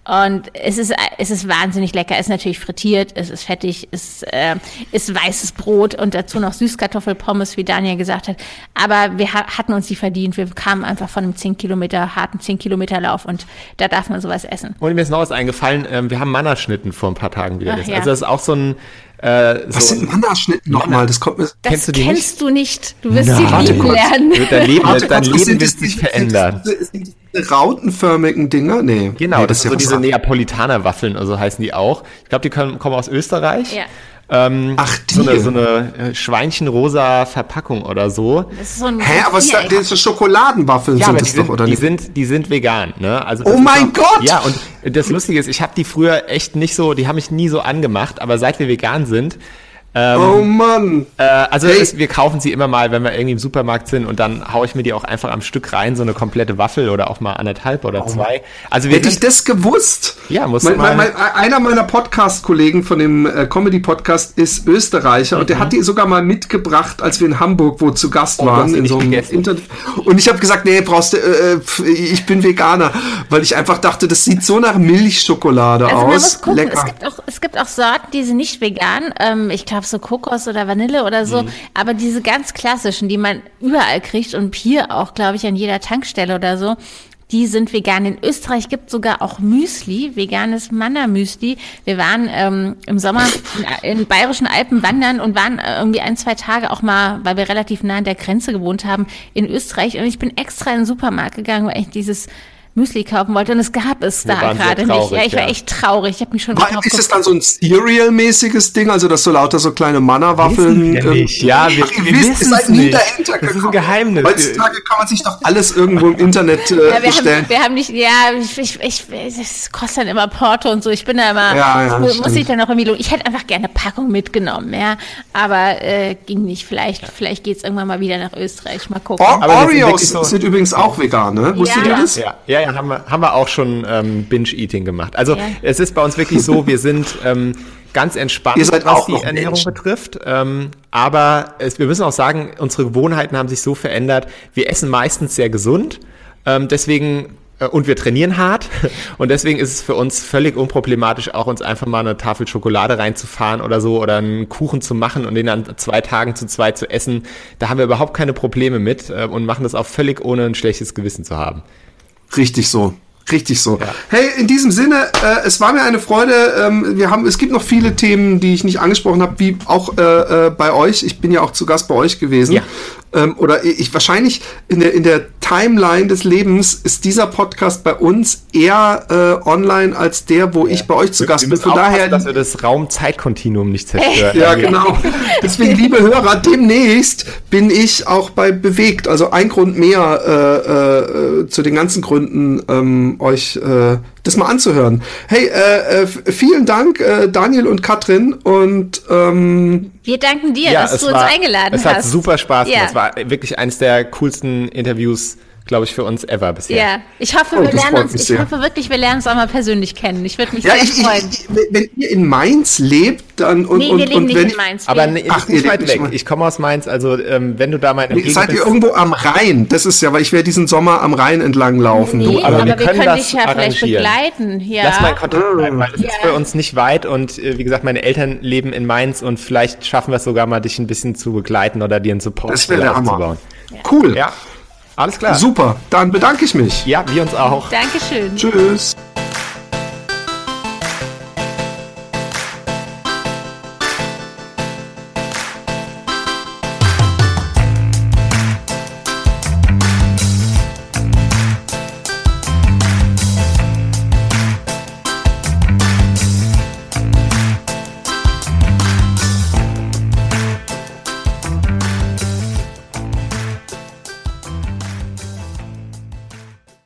Und es ist, es ist wahnsinnig lecker. Es ist natürlich frittiert, es ist fettig, es äh, ist weißes Brot und dazu noch Süßkartoffelpommes, wie Daniel gesagt hat. Aber wir ha hatten uns die verdient. Wir kamen einfach von einem 10 Kilometer, harten 10 Kilometer Lauf und da darf man sowas essen.
Und mir ist noch was eingefallen, ähm, wir haben Mannerschnitten vor ein paar Tagen wieder.
Ach ja.
Also das ist auch so ein... Äh,
Was
so
sind Mannerschnitten nochmal? Das kommt mir.
Das
Kennst du die
kennst du nicht. Du wirst sie lieben lernen.
Dein Leben, dein Leben wird
das
sich verändern.
Sind das die, die rautenförmigen Dinger? Nee.
Genau,
nee,
das, sind so
was
diese. Neapolitaner-Waffeln, also heißen die auch. Ich glaube, die können, kommen aus Österreich.
Ja.
Ähm,
Ach, die.
So eine, so eine äh, schweinchenrosa Verpackung oder so.
Das ist so ein
Hä, aber
Viereck.
das sind Schokoladenwaffeln
Ja,
sind das
die
doch,
sind,
oder
die
nicht?
sind, die sind vegan, ne? Also
Oh
das ist
mein
auch-
Gott!
Ja, und das Lustige ist, ich habe die früher echt nicht so, die haben mich nie so angemacht, aber seit wir vegan sind,
oh Mann.
äh, also
Hey.
es, wir kaufen sie immer mal, wenn wir irgendwie im Supermarkt sind und dann haue ich mir die auch einfach am Stück rein, so eine komplette Waffel oder auch mal anderthalb oder zwei. Also wir
Hätte ich das gewusst?
Ja, musst
mein,
du mal-
mein, mein, Einer meiner Podcast-Kollegen von dem äh, Comedy-Podcast ist Österreicher und der hat die sogar mal mitgebracht, als wir in Hamburg wo zu Gast
Mhm. Oh,
waren in so einem
gegessen.
Internet. Und ich habe gesagt, nee, brauchst du, äh, pf, ich bin Veganer, weil ich einfach dachte, das sieht so nach Milchschokolade
Also man
aus.
muss gucken,
Lecker.
es gibt, auch, es gibt auch Sorten, die sind nicht vegan. Ähm, ich glaube so Kokos oder Vanille oder
Mhm.
so. Aber diese ganz klassischen, die man überall kriegt und hier auch, glaube ich, an jeder Tankstelle oder so, die sind vegan. In Österreich gibt sogar auch Müsli, veganes Manna-Müsli. Wir waren ähm, im Sommer in, in bayerischen Alpen wandern und waren äh, irgendwie ein, zwei Tage auch mal, weil wir relativ nah an der Grenze gewohnt haben, in Österreich. Und ich bin extra in den Supermarkt gegangen, weil ich dieses Müsli kaufen wollte und es gab es da
waren sehr
gerade nicht. Ja, ich war
ja.
echt traurig. Ich habe mich schon
War, ist es dann so ein Cereal-mäßiges Ding, also dass so lauter so kleine Manna-Waffeln.
ja, nicht. ja, wir,
Ach, ihr
wir
wisst,
wissen
seid
es
nie
nicht.
dahinter
Das ist ein
gekommen.
Geheimnis.
Heutzutage kann man sich doch alles irgendwo im Internet äh,
Ja, wir,
bestellen.
haben, wir haben nicht, ja, ich, ich, ich, das kostet dann immer Porto und so. Ich bin da immer,
Ja, ja,
muss,
stimmt.
ich dann noch irgendwie, lohnen. ich hätte einfach gerne eine Packung mitgenommen, ja, aber äh, ging nicht. Vielleicht, vielleicht geht's irgendwann mal wieder nach Österreich. Mal gucken.
Sind
Oreos
wirklich so-
sind übrigens auch vegan, ne? Wusstet
Ja.
ihr das?
Ja, ja, ja, haben wir, haben wir auch schon ähm, Binge-Eating gemacht. Also ja. es ist bei uns wirklich so, wir sind ähm, ganz entspannt,
Ihr seid
was
auch
die Ernährung
Menschen.
betrifft. Ähm, aber es, wir müssen auch sagen, unsere Gewohnheiten haben sich so verändert. Wir essen meistens sehr gesund. Ähm, deswegen äh, und wir trainieren hart und deswegen ist es für uns völlig unproblematisch, auch uns einfach mal eine Tafel Schokolade reinzufahren oder so oder einen Kuchen zu machen und den an zwei Tagen zu zweit zu essen. Da haben wir überhaupt keine Probleme mit äh, und machen das auch völlig ohne ein schlechtes Gewissen zu haben.
Richtig so. Richtig so. Ja. Hey, in diesem Sinne, äh, es war mir eine Freude. Ähm, wir haben, es gibt noch viele Themen, die ich nicht angesprochen habe, wie auch äh, äh, bei euch. Ich bin ja auch zu Gast bei euch gewesen. Ja. Ähm, oder ich wahrscheinlich in der, in der Timeline des Lebens ist dieser Podcast bei uns eher äh, online als der, wo ja. ich bei euch zu Gast
bin. Von daher, dass wir das Raum-Zeit-Kontinuum nicht zerstören.
ja, genau. Deswegen, liebe Hörer, demnächst bin ich auch bei bewegt. Also ein Grund mehr äh, äh, zu den ganzen Gründen. Ähm, euch äh, das mal anzuhören. Hey, äh, äh, vielen Dank, äh, Daniel und Katrin. Und ähm,
wir danken dir, ja, dass du uns war, eingeladen
es
hast.
Es hat super Spaß gemacht. Ja. Es war wirklich eines der coolsten Interviews glaube ich, für uns ever bisher.
Ja, ich hoffe, oh, wir lernen uns, ich sehr. hoffe wirklich, wir lernen uns auch mal persönlich kennen. Ich würde mich
ja,
sehr
ich,
freuen.
Ich, wenn ihr in Mainz lebt, dann und,
nee,
und,
wir leben
und
nicht
wenn
in Mainz.
Aber nee, Ach, nicht weit weg. Ich komme aus Mainz, also ähm, wenn du da mal
nee, Seid ihr irgendwo am Rhein? Das ist ja, weil ich werde diesen Sommer am Rhein entlang laufen.
Nee,
du,
aber, aber wir können, wir können dich ja vielleicht begleiten. Ja.
Lass mal Kontakt bleiben, weil das ja. ist für uns nicht weit und äh, wie gesagt, meine Eltern leben in Mainz und vielleicht schaffen wir es sogar mal, dich ein bisschen zu begleiten oder dir einen Support
das der aufzubauen. Cool.
Ja. Alles klar.
Super, dann bedanke ich mich.
Ja, wir uns auch.
Dankeschön.
Tschüss.